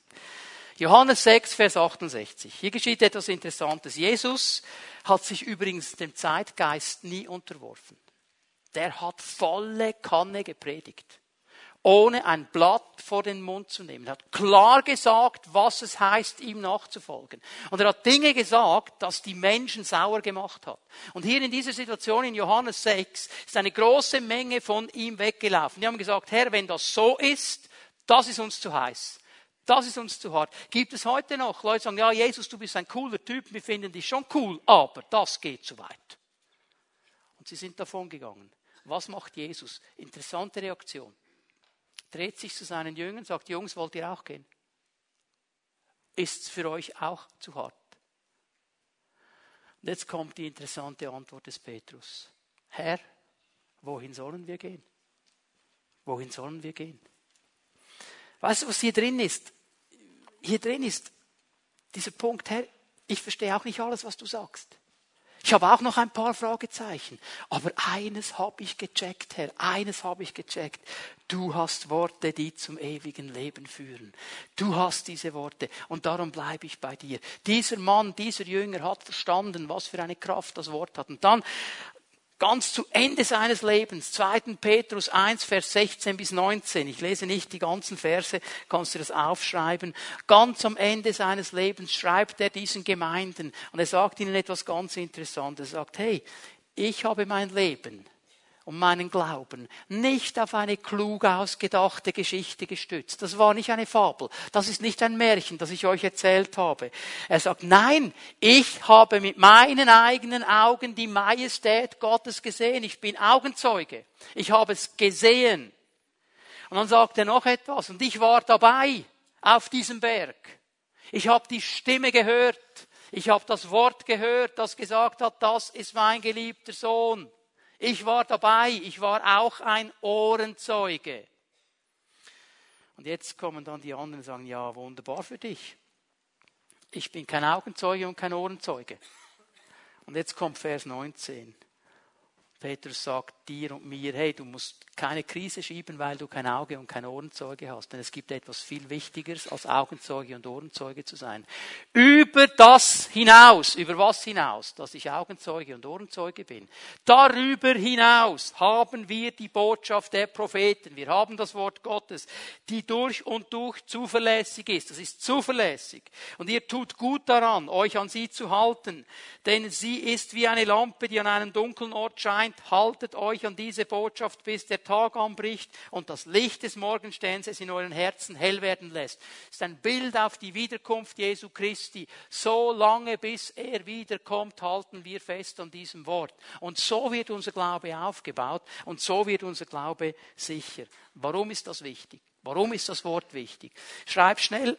Johannes 6, Vers 68. Hier geschieht etwas Interessantes. Jesus hat sich übrigens dem Zeitgeist nie unterworfen. Der hat volle Kanne gepredigt ohne ein Blatt vor den Mund zu nehmen. Er hat klar gesagt, was es heißt, ihm nachzufolgen. Und er hat Dinge gesagt, dass die Menschen sauer gemacht hat. Und hier in dieser Situation in Johannes 6 ist eine große Menge von ihm weggelaufen. Die haben gesagt, Herr, wenn das so ist, das ist uns zu heiß. Das ist uns zu hart. Gibt es heute noch Leute, die sagen, ja, Jesus, du bist ein cooler Typ, wir finden dich schon cool, aber das geht zu weit. Und sie sind davon gegangen. Was macht Jesus? Interessante Reaktion dreht sich zu seinen Jüngern, sagt, Jungs, wollt ihr auch gehen? Ist es für euch auch zu hart? Und jetzt kommt die interessante Antwort des Petrus. Herr, wohin sollen wir gehen? Wohin sollen wir gehen? Weißt du, was hier drin ist? Hier drin ist dieser Punkt, Herr, ich verstehe auch nicht alles, was du sagst. Ich habe auch noch ein paar Fragezeichen. Aber eines habe ich gecheckt, Herr. Eines habe ich gecheckt. Du hast Worte, die zum ewigen Leben führen. Du hast diese Worte. Und darum bleibe ich bei dir. Dieser Mann, dieser Jünger hat verstanden, was für eine Kraft das Wort hat. Und dann ganz zu Ende seines Lebens, 2. Petrus 1, Vers 16 bis 19, ich lese nicht die ganzen Verse, kannst du das aufschreiben, ganz am Ende seines Lebens schreibt er diesen Gemeinden und er sagt ihnen etwas ganz Interessantes, er sagt, hey, ich habe mein Leben und meinen Glauben nicht auf eine klug ausgedachte Geschichte gestützt. Das war nicht eine Fabel. Das ist nicht ein Märchen, das ich euch erzählt habe. Er sagt, nein, ich habe mit meinen eigenen Augen die Majestät Gottes gesehen. Ich bin Augenzeuge. Ich habe es gesehen. Und dann sagt er noch etwas. Und ich war dabei auf diesem Berg. Ich habe die Stimme gehört. Ich habe das Wort gehört, das gesagt hat, das ist mein geliebter Sohn. Ich war dabei, ich war auch ein Ohrenzeuge. Und jetzt kommen dann die anderen und sagen, ja, wunderbar für dich. Ich bin kein Augenzeuge und kein Ohrenzeuge. Und jetzt kommt Vers 19. Petrus sagt dir und mir, hey, du musst keine Krise schieben, weil du kein Auge und kein Ohrenzeuge hast. Denn es gibt etwas viel Wichtigeres, als Augenzeuge und Ohrenzeuge zu sein. Über das hinaus, über was hinaus, dass ich Augenzeuge und Ohrenzeuge bin. Darüber hinaus haben wir die Botschaft der Propheten. Wir haben das Wort Gottes, die durch und durch zuverlässig ist. Das ist zuverlässig. Und ihr tut gut daran, euch an sie zu halten. Denn sie ist wie eine Lampe, die an einem dunklen Ort scheint. Haltet euch an diese Botschaft, bis der Tag anbricht und das Licht des Morgensterns es in euren Herzen hell werden lässt. Das ist ein Bild auf die Wiederkunft Jesu Christi. So lange bis er wiederkommt, halten wir fest an diesem Wort. Und so wird unser Glaube aufgebaut und so wird unser Glaube sicher. Warum ist das wichtig? Warum ist das Wort wichtig? Schreib schnell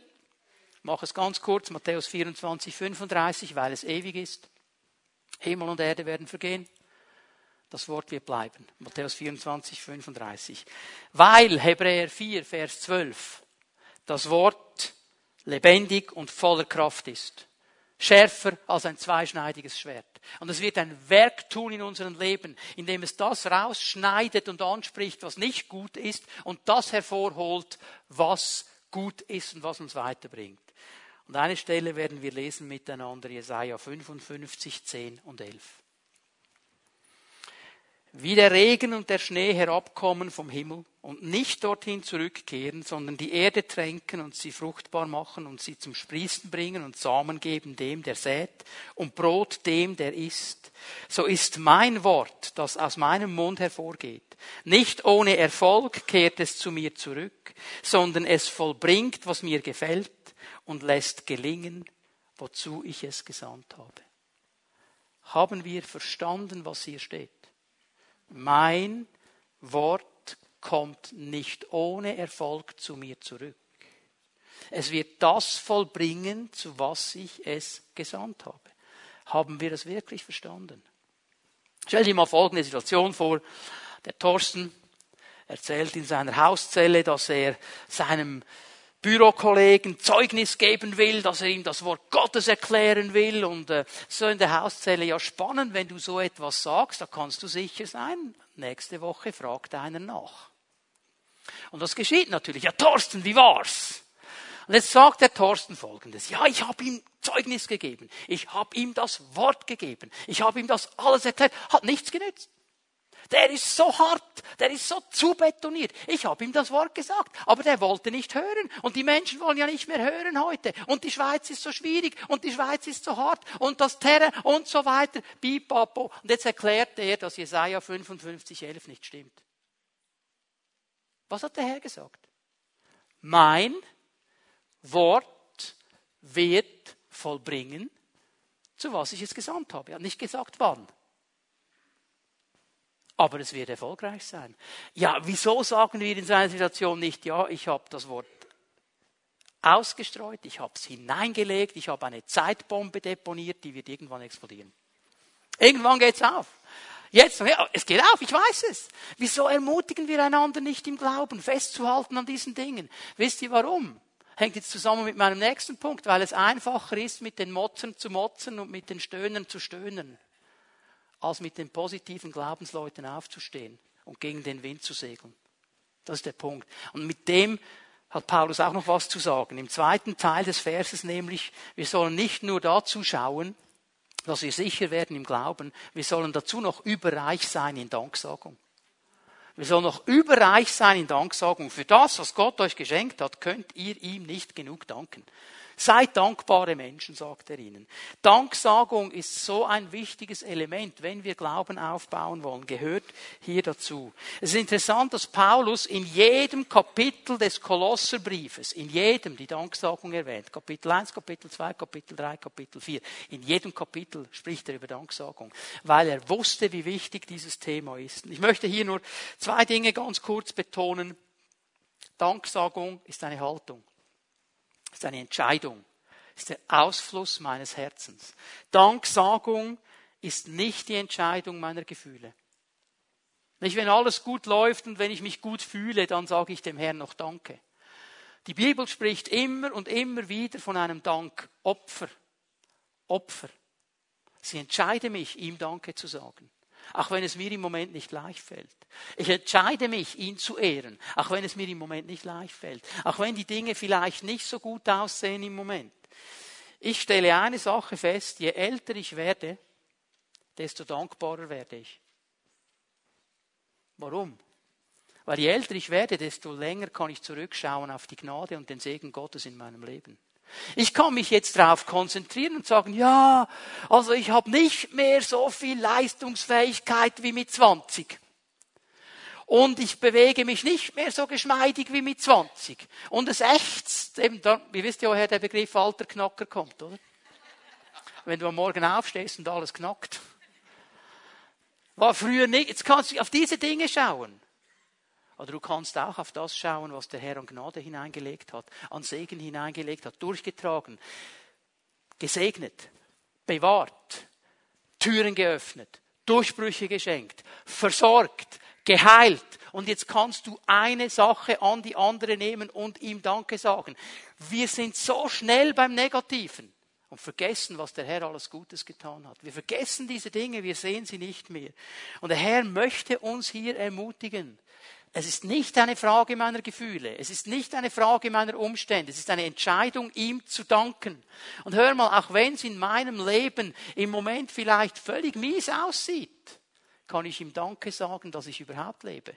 Ich mache es ganz kurz, Matthäus 24, 35, weil es ewig ist. Himmel und Erde werden vergehen. Das Wort wird bleiben. Matthäus 24, 35. Weil Hebräer 4, Vers 12 das Wort lebendig und voller Kraft ist. Schärfer als ein zweischneidiges Schwert. Und es wird ein Werk tun in unserem Leben, indem es das rausschneidet und anspricht, was nicht gut ist und das hervorholt, was gut ist und was uns weiterbringt. Und eine Stelle werden wir lesen miteinander, Jesaja 55, 10 und 11 wie der Regen und der Schnee herabkommen vom Himmel und nicht dorthin zurückkehren, sondern die Erde tränken und sie fruchtbar machen und sie zum Sprießen bringen und Samen geben dem, der sät und Brot dem, der isst. So ist mein Wort, das aus meinem Mund hervorgeht. Nicht ohne Erfolg kehrt es zu mir zurück, sondern es vollbringt, was mir gefällt und lässt gelingen, wozu ich es gesandt habe. Haben wir verstanden, was hier steht? Mein Wort kommt nicht ohne Erfolg zu mir zurück. Es wird das vollbringen, zu was ich es gesandt habe. Haben wir das wirklich verstanden? Stell dir mal folgende Situation vor. Der Thorsten erzählt in seiner Hauszelle, dass er seinem Bürokollegen Zeugnis geben will, dass er ihm das Wort Gottes erklären will und äh, so in der Hauszelle. Ja, spannend, wenn du so etwas sagst, da kannst du sicher sein. Nächste Woche fragt einer nach. Und das geschieht natürlich. Ja, Thorsten, wie war's? Und jetzt sagt der Thorsten folgendes. Ja, ich habe ihm Zeugnis gegeben. Ich habe ihm das Wort gegeben. Ich habe ihm das alles erklärt. Hat nichts genützt. Der ist so hart, der ist so zubetoniert. Ich habe ihm das Wort gesagt, aber der wollte nicht hören. Und die Menschen wollen ja nicht mehr hören heute. Und die Schweiz ist so schwierig und die Schweiz ist so hart und das Terror und so weiter. Bipapo. Und jetzt erklärt er, dass Jesaja 55, 11 nicht stimmt. Was hat der Herr gesagt? Mein Wort wird vollbringen, zu was ich es gesandt habe. Er hat nicht gesagt, wann aber es wird erfolgreich sein. Ja, wieso sagen wir in so einer Situation nicht, ja, ich habe das Wort ausgestreut, ich habe es hineingelegt, ich habe eine Zeitbombe deponiert, die wird irgendwann explodieren. Irgendwann geht's auf. Jetzt, es geht auf, ich weiß es. Wieso ermutigen wir einander nicht im Glauben, festzuhalten an diesen Dingen? Wisst ihr warum? Hängt jetzt zusammen mit meinem nächsten Punkt, weil es einfacher ist, mit den Motzern zu motzen und mit den Stöhnern zu stöhnen als mit den positiven Glaubensleuten aufzustehen und gegen den Wind zu segeln. Das ist der Punkt. Und mit dem hat Paulus auch noch was zu sagen. Im zweiten Teil des Verses nämlich, wir sollen nicht nur dazu schauen, dass wir sicher werden im Glauben, wir sollen dazu noch überreich sein in Danksagung. Wir sollen noch überreich sein in Danksagung. Für das, was Gott euch geschenkt hat, könnt ihr ihm nicht genug danken. Seid dankbare Menschen, sagt er ihnen. Danksagung ist so ein wichtiges Element, wenn wir Glauben aufbauen wollen, gehört hier dazu. Es ist interessant, dass Paulus in jedem Kapitel des Kolosserbriefes, in jedem die Danksagung erwähnt. Kapitel 1, Kapitel 2, Kapitel 3, Kapitel 4. In jedem Kapitel spricht er über Danksagung, weil er wusste, wie wichtig dieses Thema ist. Ich möchte hier nur zwei Dinge ganz kurz betonen. Danksagung ist eine Haltung ist eine Entscheidung, ist der Ausfluss meines Herzens. Danksagung ist nicht die Entscheidung meiner Gefühle. Nicht, wenn alles gut läuft und wenn ich mich gut fühle, dann sage ich dem Herrn noch Danke. Die Bibel spricht immer und immer wieder von einem Dankopfer. Opfer. Sie entscheide mich, ihm Danke zu sagen auch wenn es mir im Moment nicht leicht fällt. Ich entscheide mich, ihn zu ehren, auch wenn es mir im Moment nicht leicht fällt, auch wenn die Dinge vielleicht nicht so gut aussehen im Moment. Ich stelle eine Sache fest, je älter ich werde, desto dankbarer werde ich. Warum? Weil je älter ich werde, desto länger kann ich zurückschauen auf die Gnade und den Segen Gottes in meinem Leben. Ich kann mich jetzt darauf konzentrieren und sagen, ja, also ich habe nicht mehr so viel Leistungsfähigkeit wie mit 20. Und ich bewege mich nicht mehr so geschmeidig wie mit 20. Und es ächzt, eben, da, ihr wisst ja, woher der Begriff alter Knacker kommt, oder? Wenn du am Morgen aufstehst und alles knackt. War früher nicht, jetzt kannst du auf diese Dinge schauen. Aber du kannst auch auf das schauen, was der Herr an Gnade hineingelegt hat, an Segen hineingelegt hat, durchgetragen, gesegnet, bewahrt, Türen geöffnet, Durchbrüche geschenkt, versorgt, geheilt. Und jetzt kannst du eine Sache an die andere nehmen und ihm Danke sagen. Wir sind so schnell beim Negativen und vergessen, was der Herr alles Gutes getan hat. Wir vergessen diese Dinge, wir sehen sie nicht mehr. Und der Herr möchte uns hier ermutigen. Es ist nicht eine Frage meiner Gefühle, es ist nicht eine Frage meiner Umstände, es ist eine Entscheidung, ihm zu danken. Und hör mal, auch wenn es in meinem Leben im Moment vielleicht völlig mies aussieht, kann ich ihm Danke sagen, dass ich überhaupt lebe.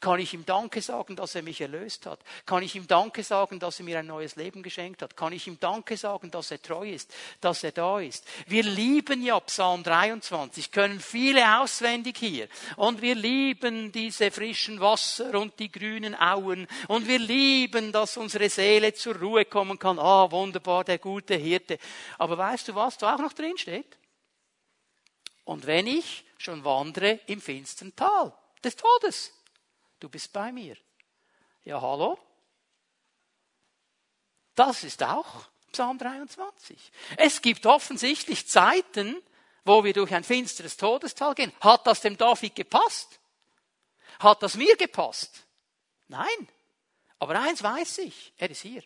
Kann ich ihm Danke sagen, dass er mich erlöst hat? Kann ich ihm Danke sagen, dass er mir ein neues Leben geschenkt hat? Kann ich ihm Danke sagen, dass er treu ist, dass er da ist? Wir lieben ja Psalm 23, können viele auswendig hier. Und wir lieben diese frischen Wasser und die grünen Auen. Und wir lieben, dass unsere Seele zur Ruhe kommen kann. Ah, wunderbar, der gute Hirte. Aber weißt du, was da auch noch drin steht? Und wenn ich schon wandere im finstern Tal des Todes, du bist bei mir. Ja, hallo? Das ist auch Psalm 23. Es gibt offensichtlich Zeiten, wo wir durch ein finsteres Todestal gehen. Hat das dem David gepasst? Hat das mir gepasst? Nein. Aber eins weiß ich, er ist hier.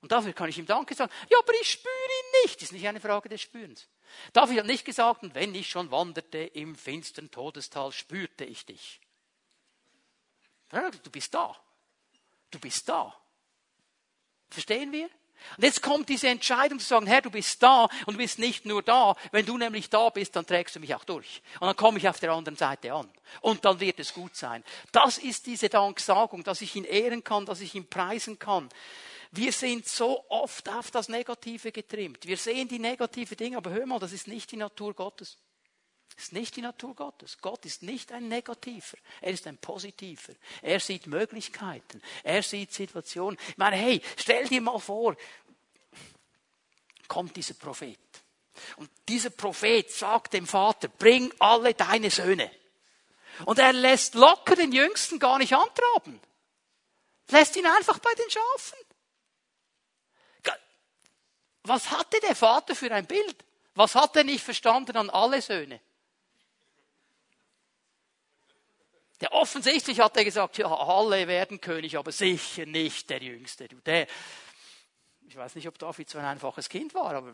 Und dafür kann ich ihm Danke sagen. Ja, aber ich spüre ihn nicht. Das ist nicht eine Frage des Spürens. David hat nicht gesagt, und wenn ich schon wanderte im finsteren Todestal, spürte ich dich. Du bist da. Du bist da. Verstehen wir? Und jetzt kommt diese Entscheidung zu sagen, Herr, du bist da und du bist nicht nur da. Wenn du nämlich da bist, dann trägst du mich auch durch. Und dann komme ich auf der anderen Seite an. Und dann wird es gut sein. Das ist diese Danksagung, dass ich ihn ehren kann, dass ich ihn preisen kann. Wir sind so oft auf das Negative getrimmt. Wir sehen die negative Dinge, aber hör mal, das ist nicht die Natur Gottes. Ist nicht die Natur Gottes. Gott ist nicht ein Negativer. Er ist ein Positiver. Er sieht Möglichkeiten. Er sieht Situationen. Ich meine, hey, stell dir mal vor, kommt dieser Prophet. Und dieser Prophet sagt dem Vater, bring alle deine Söhne. Und er lässt locker den Jüngsten gar nicht antraben. Lässt ihn einfach bei den Schafen. Was hatte der Vater für ein Bild? Was hat er nicht verstanden an alle Söhne? Der offensichtlich hat er gesagt, ja, alle werden König, aber sicher nicht der Jüngste. Du, der, ich weiß nicht, ob David so ein einfaches Kind war, aber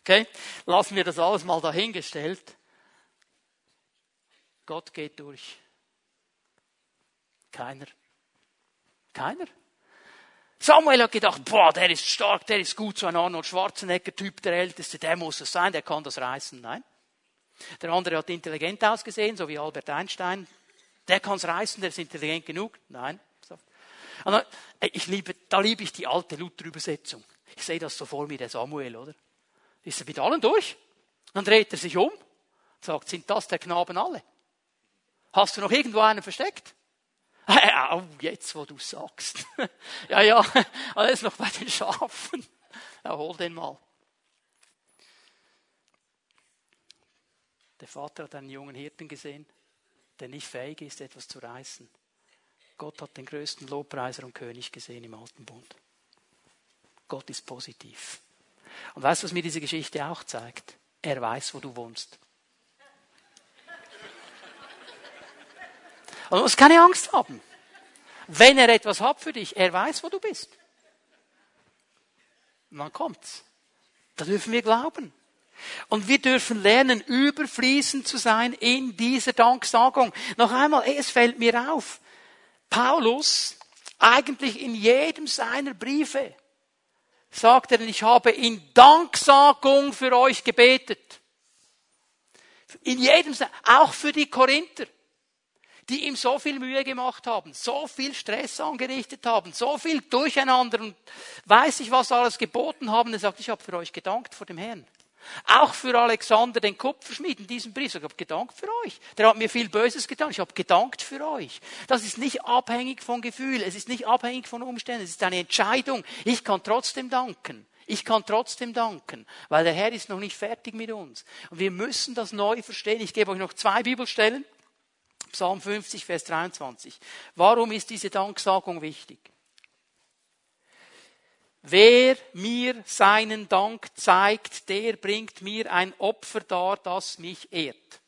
okay, lassen wir das alles mal dahingestellt. Gott geht durch. Keiner. Keiner. Samuel hat gedacht, boah, der ist stark, der ist gut, so ein Arnold Schwarzenegger-Typ, der Älteste, der muss es sein, der kann das reißen. Nein. Der andere hat intelligent ausgesehen, so wie Albert Einstein, der kann es reißen, der ist intelligent genug. Nein. Ich liebe, da liebe ich die alte Luther-Übersetzung. Ich sehe das so vor mir, der Samuel, oder? Ist er mit allen durch? Dann dreht er sich um, sagt, sind das der Knaben alle? Hast du noch irgendwo einen versteckt? Oh, jetzt, wo du sagst. ja, ja, alles noch bei den Schafen. Ja, hol den mal. Der Vater hat einen jungen Hirten gesehen der nicht fähig ist, etwas zu reißen. Gott hat den größten Lobpreiser und König gesehen im Alten Bund. Gott ist positiv. Und weißt du, was mir diese Geschichte auch zeigt? Er weiß, wo du wohnst. Und du musst keine Angst haben. Wenn er etwas hat für dich, er weiß, wo du bist. Und dann kommt's. Da dürfen wir glauben. Und wir dürfen lernen, überfließend zu sein in dieser Danksagung. Noch einmal, es fällt mir auf. Paulus, eigentlich in jedem seiner Briefe, sagt er, ich habe in Danksagung für euch gebetet. In jedem, auch für die Korinther, die ihm so viel Mühe gemacht haben, so viel Stress angerichtet haben, so viel Durcheinander und weiß ich was alles geboten haben. Er sagt, ich habe für euch gedankt vor dem Herrn. Auch für Alexander, den Kupferschmied, in diesem Brief. Ich habe gedankt für euch. Der hat mir viel Böses getan. Ich habe gedankt für euch. Das ist nicht abhängig von Gefühl. Es ist nicht abhängig von Umständen. Es ist eine Entscheidung. Ich kann trotzdem danken. Ich kann trotzdem danken, weil der Herr ist noch nicht fertig mit uns. Und wir müssen das neu verstehen. Ich gebe euch noch zwei Bibelstellen. Psalm 50, Vers 23. Warum ist diese Danksagung wichtig? Wer mir seinen Dank zeigt, der bringt mir ein Opfer dar, das mich ehrt.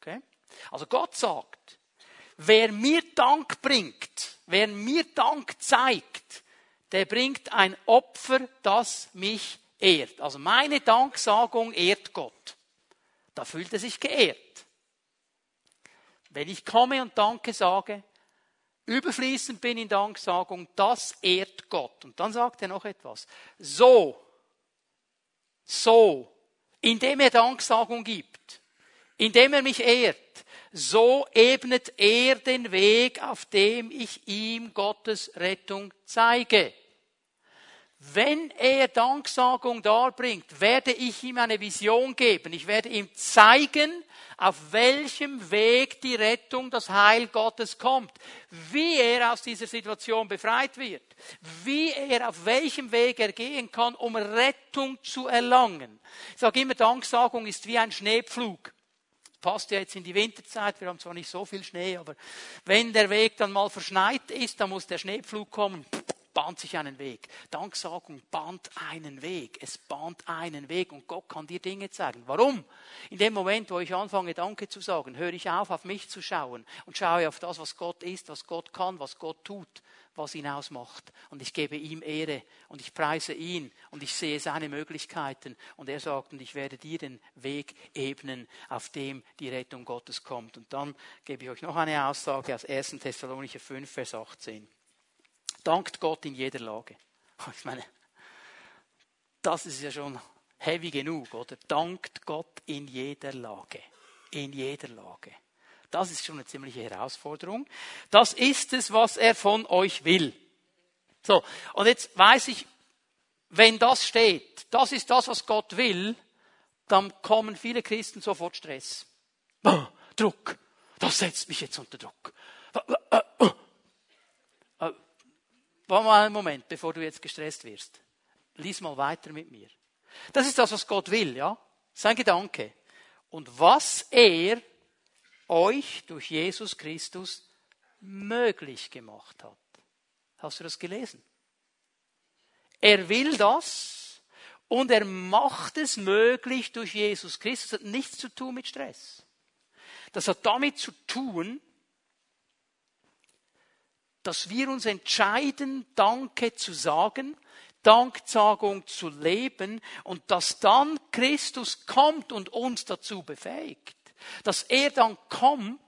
Okay? Also Gott sagt, wer mir Dank bringt, wer mir Dank zeigt, der bringt ein Opfer, das mich ehrt. Also meine Danksagung ehrt Gott. Da fühlt er sich geehrt. Wenn ich komme und Danke sage, überfließend bin in Danksagung, das ehrt Gott. Und dann sagt er noch etwas. So, so, indem er Danksagung gibt, indem er mich ehrt, so ebnet er den Weg, auf dem ich ihm Gottes Rettung zeige. Wenn er Danksagung darbringt, werde ich ihm eine Vision geben. Ich werde ihm zeigen, auf welchem Weg die Rettung, das Heil Gottes kommt, wie er aus dieser Situation befreit wird, wie er auf welchem Weg er gehen kann, um Rettung zu erlangen. Ich sage immer, Danksagung ist wie ein Schneepflug. Passt ja jetzt in die Winterzeit, wir haben zwar nicht so viel Schnee, aber wenn der Weg dann mal verschneit ist, dann muss der Schneepflug kommen bahnt sich einen Weg. Danksagung bahnt einen Weg. Es bahnt einen Weg und Gott kann dir Dinge zeigen. Warum? In dem Moment, wo ich anfange, Danke zu sagen, höre ich auf, auf mich zu schauen und schaue auf das, was Gott ist, was Gott kann, was Gott tut, was ihn ausmacht. Und ich gebe ihm Ehre und ich preise ihn und ich sehe seine Möglichkeiten. Und er sagt, und ich werde dir den Weg ebnen, auf dem die Rettung Gottes kommt. Und dann gebe ich euch noch eine Aussage aus 1. Thessalonicher 5, Vers 18. Dankt Gott in jeder Lage. Ich meine, das ist ja schon heavy genug, oder? Dankt Gott in jeder Lage. In jeder Lage. Das ist schon eine ziemliche Herausforderung. Das ist es, was er von euch will. So, und jetzt weiß ich, wenn das steht, das ist das, was Gott will, dann kommen viele Christen sofort Stress. Druck. Das setzt mich jetzt unter Druck. Warte mal einen Moment, bevor du jetzt gestresst wirst. Lies mal weiter mit mir. Das ist das, was Gott will, ja? Sein Gedanke. Und was er euch durch Jesus Christus möglich gemacht hat. Hast du das gelesen? Er will das und er macht es möglich durch Jesus Christus. Das hat nichts zu tun mit Stress. Das hat damit zu tun, dass wir uns entscheiden, Danke zu sagen, Danksagung zu leben und dass dann Christus kommt und uns dazu befähigt. Dass er dann kommt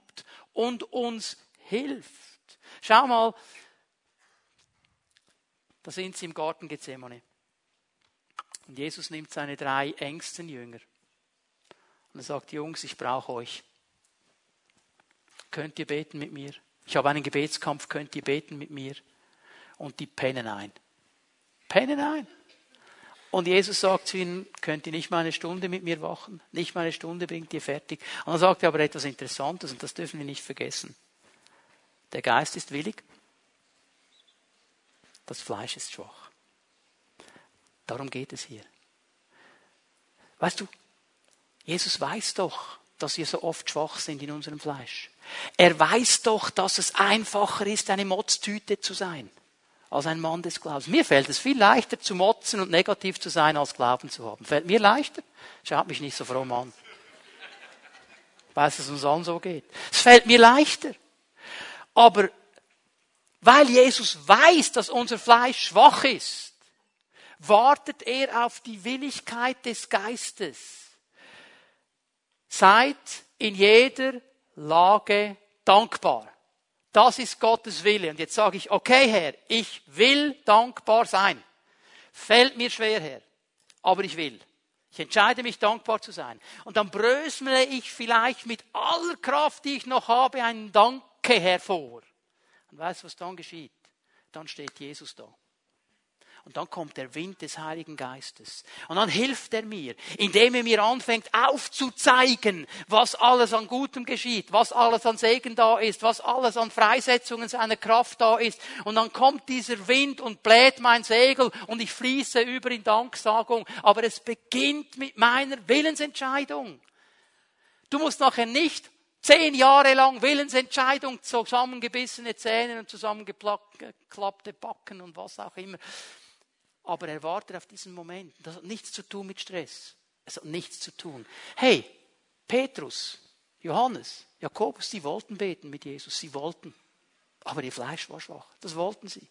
und uns hilft. Schau mal, da sind sie im Garten Gethsemane. Und Jesus nimmt seine drei engsten Jünger. Und er sagt, Jungs, ich brauche euch. Könnt ihr beten mit mir? Ich habe einen Gebetskampf, könnt ihr beten mit mir? Und die pennen ein. Pennen ein. Und Jesus sagt zu ihnen, könnt ihr nicht mal eine Stunde mit mir wachen? Nicht mal eine Stunde bringt ihr fertig. Und dann sagt er aber etwas Interessantes und das dürfen wir nicht vergessen. Der Geist ist willig, das Fleisch ist schwach. Darum geht es hier. Weißt du, Jesus weiß doch, dass wir so oft schwach sind in unserem Fleisch. Er weiß doch, dass es einfacher ist, eine Motztüte zu sein, als ein Mann des Glaubens. Mir fällt es viel leichter zu motzen und negativ zu sein, als Glauben zu haben. Fällt mir leichter? Schaut mich nicht so fromm an. Weiß, dass es uns allen so geht. Es fällt mir leichter. Aber weil Jesus weiß, dass unser Fleisch schwach ist, wartet er auf die Willigkeit des Geistes Seid in jeder Lage dankbar. Das ist Gottes Wille. Und jetzt sage ich, okay Herr, ich will dankbar sein. Fällt mir schwer, Herr, aber ich will. Ich entscheide mich, dankbar zu sein. Und dann brösmle ich vielleicht mit aller Kraft, die ich noch habe, einen Danke hervor. Und weißt du, was dann geschieht? Dann steht Jesus da. Und dann kommt der Wind des Heiligen Geistes. Und dann hilft er mir, indem er mir anfängt aufzuzeigen, was alles an Gutem geschieht, was alles an Segen da ist, was alles an Freisetzungen seiner Kraft da ist. Und dann kommt dieser Wind und bläht mein Segel und ich fließe über in Danksagung. Aber es beginnt mit meiner Willensentscheidung. Du musst nachher nicht Zehn Jahre lang Willensentscheidung, zusammengebissene Zähne und zusammengeklappte Backen und was auch immer. Aber er wartet auf diesen Moment. Das hat nichts zu tun mit Stress. Es hat nichts zu tun. Hey, Petrus, Johannes, Jakobus, die wollten beten mit Jesus. Sie wollten. Aber ihr Fleisch war schwach. Das wollten sie.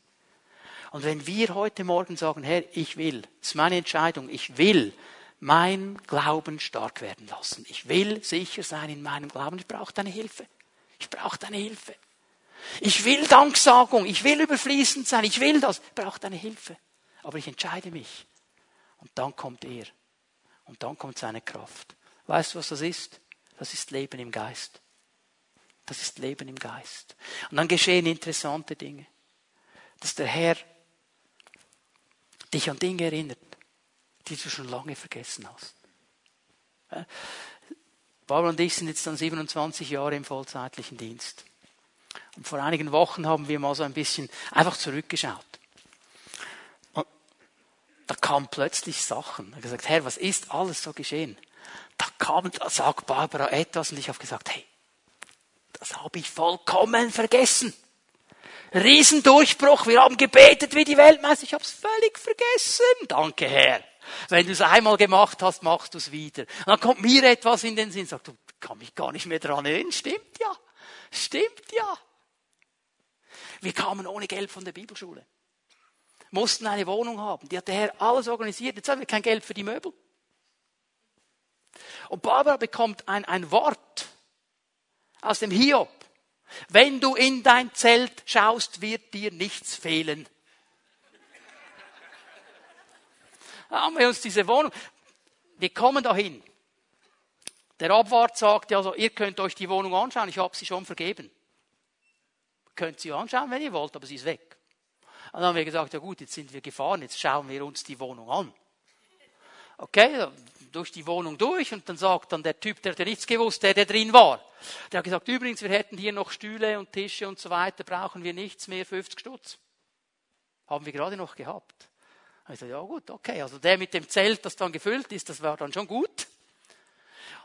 Und wenn wir heute Morgen sagen, Herr, ich will, das ist meine Entscheidung, ich will mein Glauben stark werden lassen. Ich will sicher sein in meinem Glauben. Ich brauche deine Hilfe. Ich brauche deine Hilfe. Ich will Danksagung. Ich will überfließend sein. Ich will das. Ich brauche deine Hilfe. Aber ich entscheide mich. Und dann kommt er. Und dann kommt seine Kraft. Weißt du, was das ist? Das ist Leben im Geist. Das ist Leben im Geist. Und dann geschehen interessante Dinge. Dass der Herr dich an Dinge erinnert, die du schon lange vergessen hast. Barbara und ich sind jetzt dann 27 Jahre im vollzeitlichen Dienst. Und vor einigen Wochen haben wir mal so ein bisschen einfach zurückgeschaut. Da kamen plötzlich Sachen. Ich habe gesagt, Herr, was ist alles so geschehen? Da kam, da sagt Barbara etwas und ich habe gesagt, hey, das habe ich vollkommen vergessen. Riesendurchbruch, wir haben gebetet wie die Weltmeister, ich habe es völlig vergessen. Danke, Herr. Wenn du es einmal gemacht hast, machst du es wieder. Und dann kommt mir etwas in den Sinn, sagt, du kann mich gar nicht mehr dran erinnern. Stimmt ja. Stimmt ja. Wir kamen ohne Geld von der Bibelschule. Mussten eine Wohnung haben. Die hat der Herr alles organisiert. Jetzt haben wir kein Geld für die Möbel. Und Barbara bekommt ein, ein Wort aus dem Hiob. Wenn du in dein Zelt schaust, wird dir nichts fehlen. haben wir uns diese Wohnung. Wir kommen dahin. Der Abwart sagt, also ihr könnt euch die Wohnung anschauen, ich habe sie schon vergeben. Könnt sie anschauen, wenn ihr wollt, aber sie ist weg. Und dann haben wir gesagt, ja gut, jetzt sind wir gefahren, jetzt schauen wir uns die Wohnung an. Okay, durch die Wohnung durch und dann sagt dann der Typ, der hat nichts gewusst, der, der drin war. Der hat gesagt, übrigens, wir hätten hier noch Stühle und Tische und so weiter, brauchen wir nichts mehr, 50 Stutz. Haben wir gerade noch gehabt. Ich so, ja gut, okay. Also der mit dem Zelt, das dann gefüllt ist, das war dann schon gut.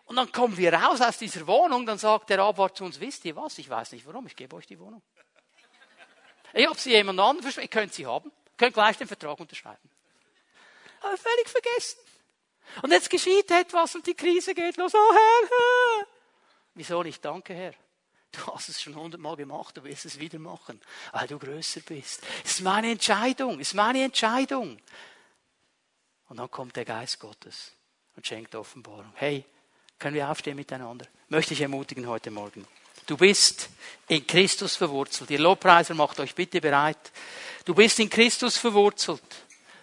Und dann kommen wir raus aus dieser Wohnung, dann sagt der Abwart zu uns, wisst ihr was, ich weiß nicht warum, ich gebe euch die Wohnung. Ich habe sie jemand anderen versprochen, ihr könnt sie haben, könnt gleich den Vertrag unterschreiben. Aber völlig vergessen. Und jetzt geschieht etwas und die Krise geht los. Oh Herr, Herr. Wieso nicht? Danke, Herr. Du hast es schon hundertmal gemacht, du willst es wieder machen, weil du größer bist. Es ist meine Entscheidung, es ist meine Entscheidung. Und dann kommt der Geist Gottes und schenkt Offenbarung. Hey, können wir aufstehen miteinander? Möchte ich ermutigen heute Morgen. Du bist in Christus verwurzelt. Ihr Lobpreiser macht euch bitte bereit. Du bist in Christus verwurzelt.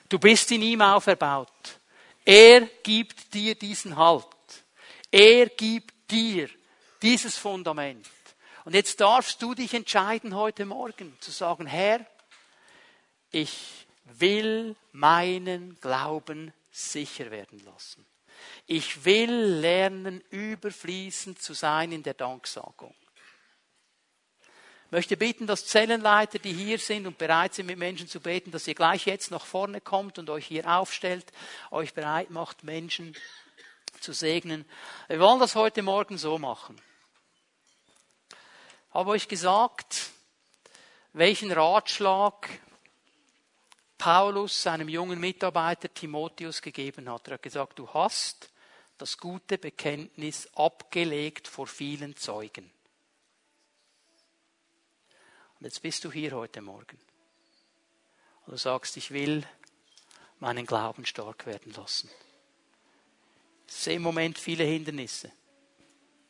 Du bist in ihm auferbaut. Er gibt dir diesen Halt. Er gibt dir dieses Fundament. Und jetzt darfst du dich entscheiden heute Morgen zu sagen, Herr, ich will meinen Glauben sicher werden lassen. Ich will lernen, überfließend zu sein in der Danksagung. Ich möchte bitten, dass Zellenleiter, die hier sind und bereit sind, mit Menschen zu beten, dass ihr gleich jetzt nach vorne kommt und euch hier aufstellt, euch bereit macht, Menschen zu segnen. Wir wollen das heute Morgen so machen habe euch gesagt, welchen Ratschlag Paulus seinem jungen Mitarbeiter Timotheus gegeben hat. Er hat gesagt, du hast das gute Bekenntnis abgelegt vor vielen Zeugen. Und jetzt bist du hier heute Morgen. Und du sagst, ich will meinen Glauben stark werden lassen. Ich sehe im Moment viele Hindernisse.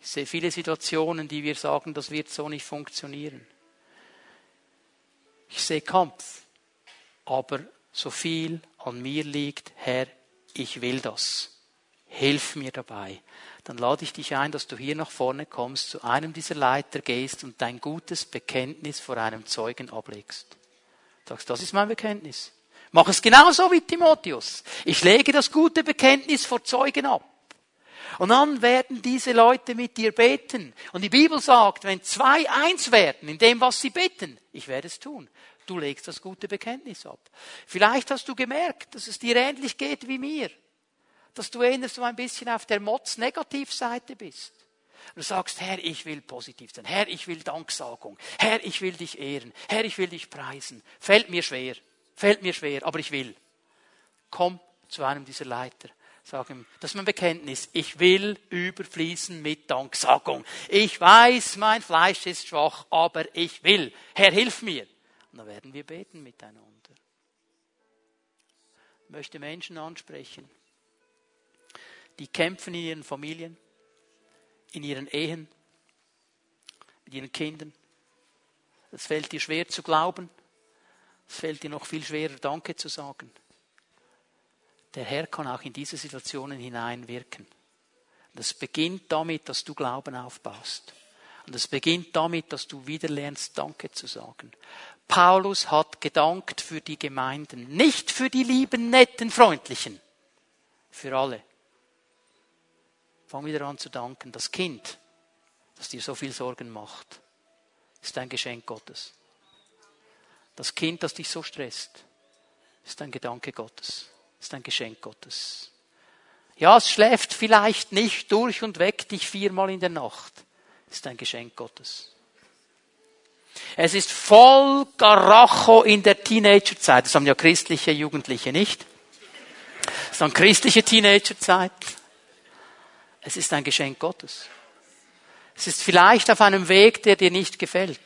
Ich sehe viele Situationen, die wir sagen, das wird so nicht funktionieren. Ich sehe Kampf, aber so viel an mir liegt, Herr, ich will das. Hilf mir dabei. Dann lade ich dich ein, dass du hier nach vorne kommst, zu einem dieser Leiter gehst und dein gutes Bekenntnis vor einem Zeugen ablegst. Sagst, das ist mein Bekenntnis. Mach es genauso wie Timotheus. Ich lege das gute Bekenntnis vor Zeugen ab. Und dann werden diese Leute mit dir beten. Und die Bibel sagt, wenn zwei eins werden in dem, was sie bitten, ich werde es tun. Du legst das gute Bekenntnis ab. Vielleicht hast du gemerkt, dass es dir ähnlich geht wie mir. Dass du eher so ein bisschen auf der Motz-Negativseite bist. Du sagst, Herr, ich will positiv sein. Herr, ich will Danksagung. Herr, ich will dich ehren. Herr, ich will dich preisen. Fällt mir schwer. Fällt mir schwer, aber ich will. Komm zu einem dieser Leiter. Sag ihm, das ist mein Bekenntnis. Ich will überfließen mit Danksagung. Ich weiß, mein Fleisch ist schwach, aber ich will. Herr, hilf mir. Und dann werden wir beten miteinander. Ich möchte Menschen ansprechen, die kämpfen in ihren Familien, in ihren Ehen, mit ihren Kindern. Es fällt dir schwer zu glauben. Es fällt dir noch viel schwerer, Danke zu sagen. Der Herr kann auch in diese Situationen hineinwirken. Das beginnt damit, dass du Glauben aufbaust. Und es beginnt damit, dass du wieder lernst, Danke zu sagen. Paulus hat gedankt für die Gemeinden, nicht für die lieben, netten, freundlichen, für alle. Fang wieder an zu danken. Das Kind, das dir so viel Sorgen macht, ist ein Geschenk Gottes. Das Kind, das dich so stresst, ist ein Gedanke Gottes, ist ein Geschenk Gottes. Ja, es schläft vielleicht nicht durch und weckt dich viermal in der Nacht, ist ein Geschenk Gottes. Es ist voll Garacho in der Teenagerzeit. Das haben ja christliche Jugendliche nicht. Das ist dann christliche Teenagerzeit. Es ist ein Geschenk Gottes. Es ist vielleicht auf einem Weg, der dir nicht gefällt.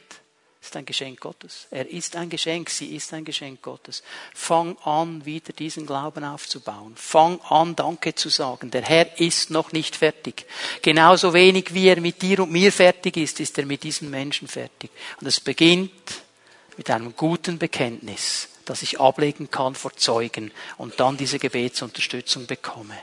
Es ist ein Geschenk Gottes. Er ist ein Geschenk, sie ist ein Geschenk Gottes. Fang an, wieder diesen Glauben aufzubauen. Fang an, Danke zu sagen. Der Herr ist noch nicht fertig. Genauso wenig wie er mit dir und mir fertig ist, ist er mit diesen Menschen fertig. Und es beginnt mit einem guten Bekenntnis, das ich ablegen kann vor Zeugen und dann diese Gebetsunterstützung bekomme.